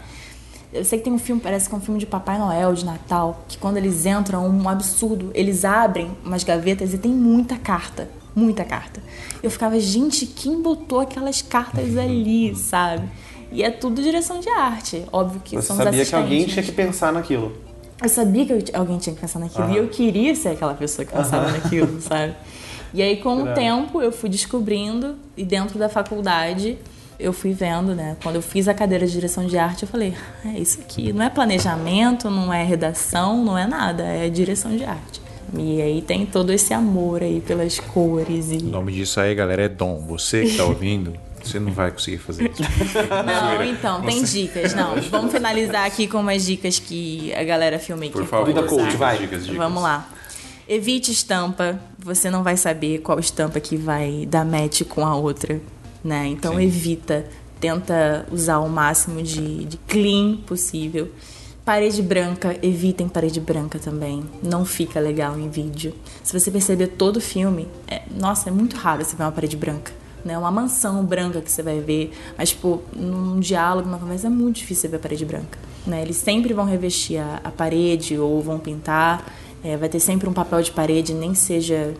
Eu sei que tem um filme, parece que é um filme de Papai Noel, de Natal, que quando eles entram, é um absurdo. Eles abrem umas gavetas e tem muita carta. Muita carta. Eu ficava, gente, quem botou aquelas cartas ali, sabe? E é tudo direção de arte. Óbvio que Você são sabia que alguém tinha que pensar naquilo. Eu sabia que eu alguém tinha que pensar naquilo. E eu queria ser aquela pessoa que pensava naquilo, sabe? E aí, com o tempo, eu fui descobrindo. E dentro da faculdade, eu fui vendo, né? Quando eu fiz a cadeira de direção de arte, eu falei: é isso aqui. Não é planejamento, não é redação, não é nada. É direção de arte. E aí tem todo esse amor aí pelas cores O e... nome disso aí, galera, é dom. Você que tá ouvindo, você não vai conseguir fazer isso. Não, então, tem dicas. Não, vamos finalizar aqui com umas dicas que a galera filme Por favor, Vida coach, vai. dicas, dicas. Vamos lá. Evite estampa. Você não vai saber qual estampa que vai dar match com a outra, né? Então evita. Tenta usar o máximo de, de clean possível. Parede branca, evitem parede branca também. Não fica legal em vídeo. Se você perceber todo o filme, é- nossa, é muito raro você ver uma parede branca. Né? Uma mansão branca que você vai ver. Mas, tipo, num diálogo, numa conversa, é muito difícil você ver a parede branca. Né? Eles sempre vão revestir a, a parede ou vão pintar. É, vai ter sempre um papel de parede, nem seja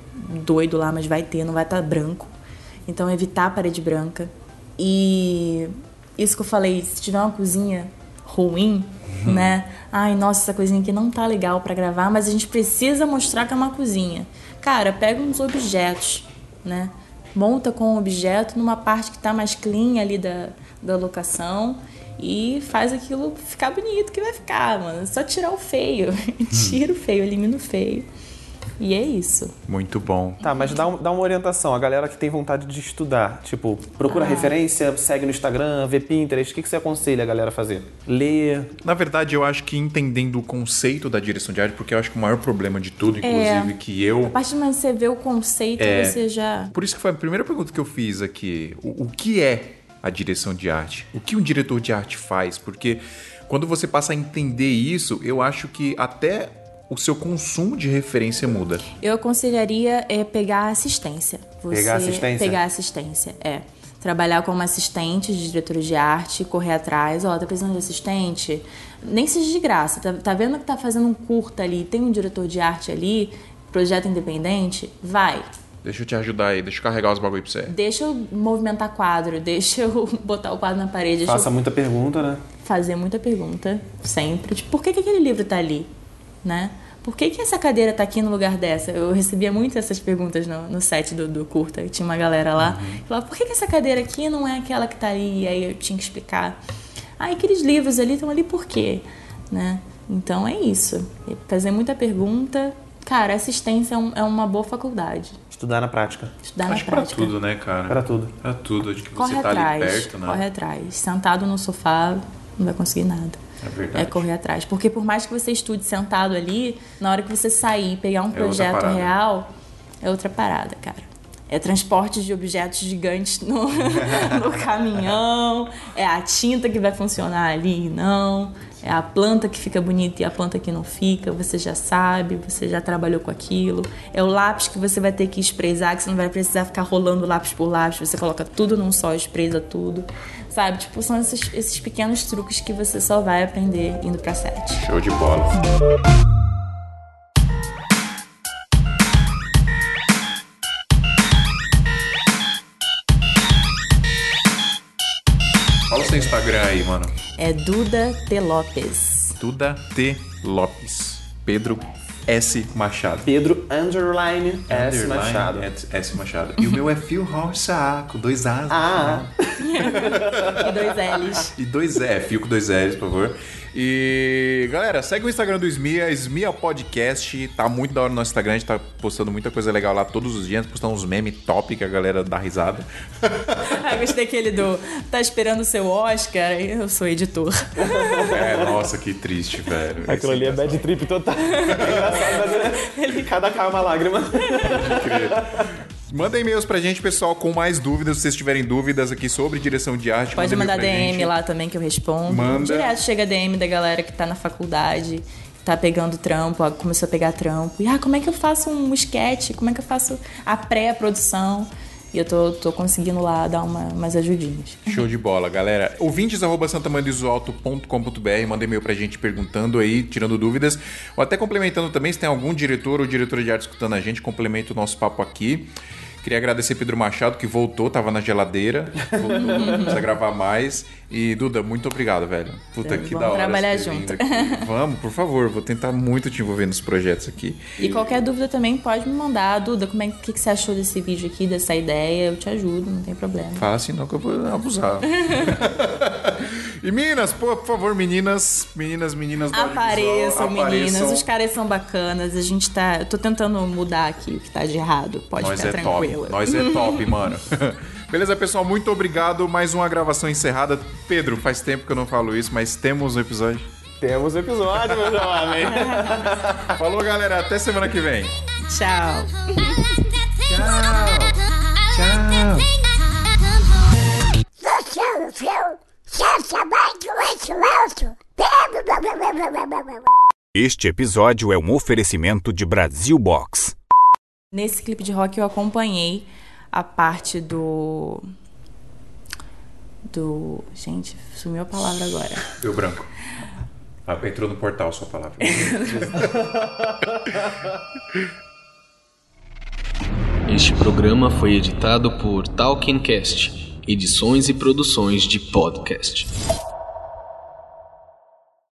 doido lá, mas vai ter, não vai estar branco. Então, evitar a parede branca. E isso que eu falei, se tiver uma cozinha ruim, né? Ai, nossa, essa coisinha aqui não tá legal pra gravar, mas a gente precisa mostrar que é uma cozinha. Cara, pega uns objetos, né? Monta com o objeto numa parte que tá mais clean ali da, da locação e faz aquilo ficar bonito que vai ficar, mano. É só tirar o feio. Tira o feio, elimina o feio. E é isso. Muito bom. Tá, mas dá, um- dá uma orientação. A galera que tem vontade de estudar, tipo, procura Ah. referência, segue no Instagram, vê Pinterest. O que, que você aconselha a galera a fazer? Ler. Na verdade, eu acho que entendendo o conceito da direção de arte, porque eu acho que o maior problema de tudo, inclusive, que A eu. partir do momento que você vê o conceito, É. você já. Por isso que foi a primeira pergunta que eu fiz aqui. O, o que é a direção de arte? O que um diretor de arte faz? Porque quando você passa a entender isso, eu acho que até o seu consumo de referência muda. Eu aconselharia é, pegar assistência. Você Pegar assistência? Pegar assistência, é. Trabalhar como assistente de diretor de arte, correr atrás, ó, tá precisando de assistente? Nem seja de graça, tá, tá vendo que tá fazendo um curta ali, tem um diretor de arte ali, projeto independente? Vai. Deixa eu te ajudar aí, deixa eu carregar os bagulho pra você. Deixa eu movimentar quadro, deixa eu botar o quadro na parede, Faça eu muita pergunta, né? fazer muita pergunta, sempre. Tipo, por que, que aquele livro tá ali? Né? Por que, que essa cadeira tá aqui no lugar dessa? Eu recebia muito essas perguntas no, no set do, do curta. Tinha uma galera lá que falava, por que, que essa cadeira aqui não é aquela que tá ali? E aí eu tinha que explicar. Ah, e aqueles livros ali estão ali por quê? Né? Então é isso. Fazer muita pergunta. Cara, assistência é, um- é uma boa faculdade. Estudar na prática. Estudar acho que na pra prática. tudo, né, cara? Pra tudo. Pra tudo. Acho que Corre você tá atrás, ali perto, né? corre atrás. Sentado no sofá, não vai conseguir nada. É verdade. É correr atrás. Porque por mais que você estude sentado ali, na hora que você sair e pegar um outra projeto real, é outra parada, cara. É transporte de objetos gigantes no, no caminhão, é a tinta que vai funcionar ali e não, é a planta que fica bonita e a planta que não fica, você já sabe, você já trabalhou com aquilo. É o lápis que você vai ter que espreizar, que você não vai precisar ficar rolando lápis por lápis, você coloca tudo num só, espreisa tudo. Sabe? Tipo, são esses, esses pequenos truques que você só vai aprender indo pra set. Show de bola. Fala o seu Instagram aí, mano. É Duda T. Lopes. Duda T. Lopes. Pedro S. Machado. Pedro Underline S. Underline Machado. S. S. Machado. E o meu é Fio Rocha, com dois A's. Ah, E dois L's. E dois é, fio com dois L's, por favor. E galera, segue o Instagram do Esmia, Esmia Podcast. Tá muito da hora no nosso Instagram, a gente tá postando muita coisa legal lá todos os dias, postando uns memes top que a galera dá risada. ah, gostei daquele do tá esperando o seu Oscar, eu sou editor. É, nossa, que triste, velho. Aquilo ali é bad trip total. É engraçado, mas ele... cada cai uma lágrima. Manda e-mails pra gente, pessoal, com mais dúvidas. Se vocês tiverem dúvidas aqui sobre direção de arte, pode mandar DM gente. lá também que eu respondo. Manda. Direto chega DM da galera que tá na faculdade, tá pegando trampo, começou a pegar trampo. E ah, como é que eu faço um sketch? Como é que eu faço a pré-produção? E eu tô, tô conseguindo lá dar uma, umas ajudinhas. Show de bola, galera. Ouvintes arroba santamandisualto.com.br, manda e-mail pra gente perguntando aí, tirando dúvidas. Ou até complementando também, se tem algum diretor ou diretora de arte escutando a gente, complementa o nosso papo aqui. Queria agradecer Pedro Machado, que voltou, tava na geladeira. Voltou, precisa gravar mais. E, Duda, muito obrigado, velho. Puta, é, que da hora. Vamos trabalhar junto. Vamos, por favor. Vou tentar muito te envolver nos projetos aqui. E qualquer dúvida também pode me mandar. Duda, como é que, que você achou desse vídeo aqui, dessa ideia? Eu te ajudo, não tem problema. Fala assim não que eu vou abusar. e meninas, pô, por favor, meninas, meninas, meninas Apareçam, meninas. Os caras são bacanas. A gente tá... Eu tô tentando mudar aqui o que tá de errado. Pode Nós ficar é tranquila. Top. Nós é top, mano. Beleza, pessoal? Muito obrigado. Mais uma gravação encerrada. Pedro, faz tempo que eu não falo isso, mas temos um episódio. Temos um episódio, meu jovem. Falou, galera. Até semana que vem. Tchau. Este episódio é um oferecimento de Brasil Box. Nesse clipe de rock eu acompanhei a parte do. Do. Gente, sumiu a palavra agora. Deu branco. Ah, entrou no portal sua palavra. este programa foi editado por Talkincast, edições e produções de podcast.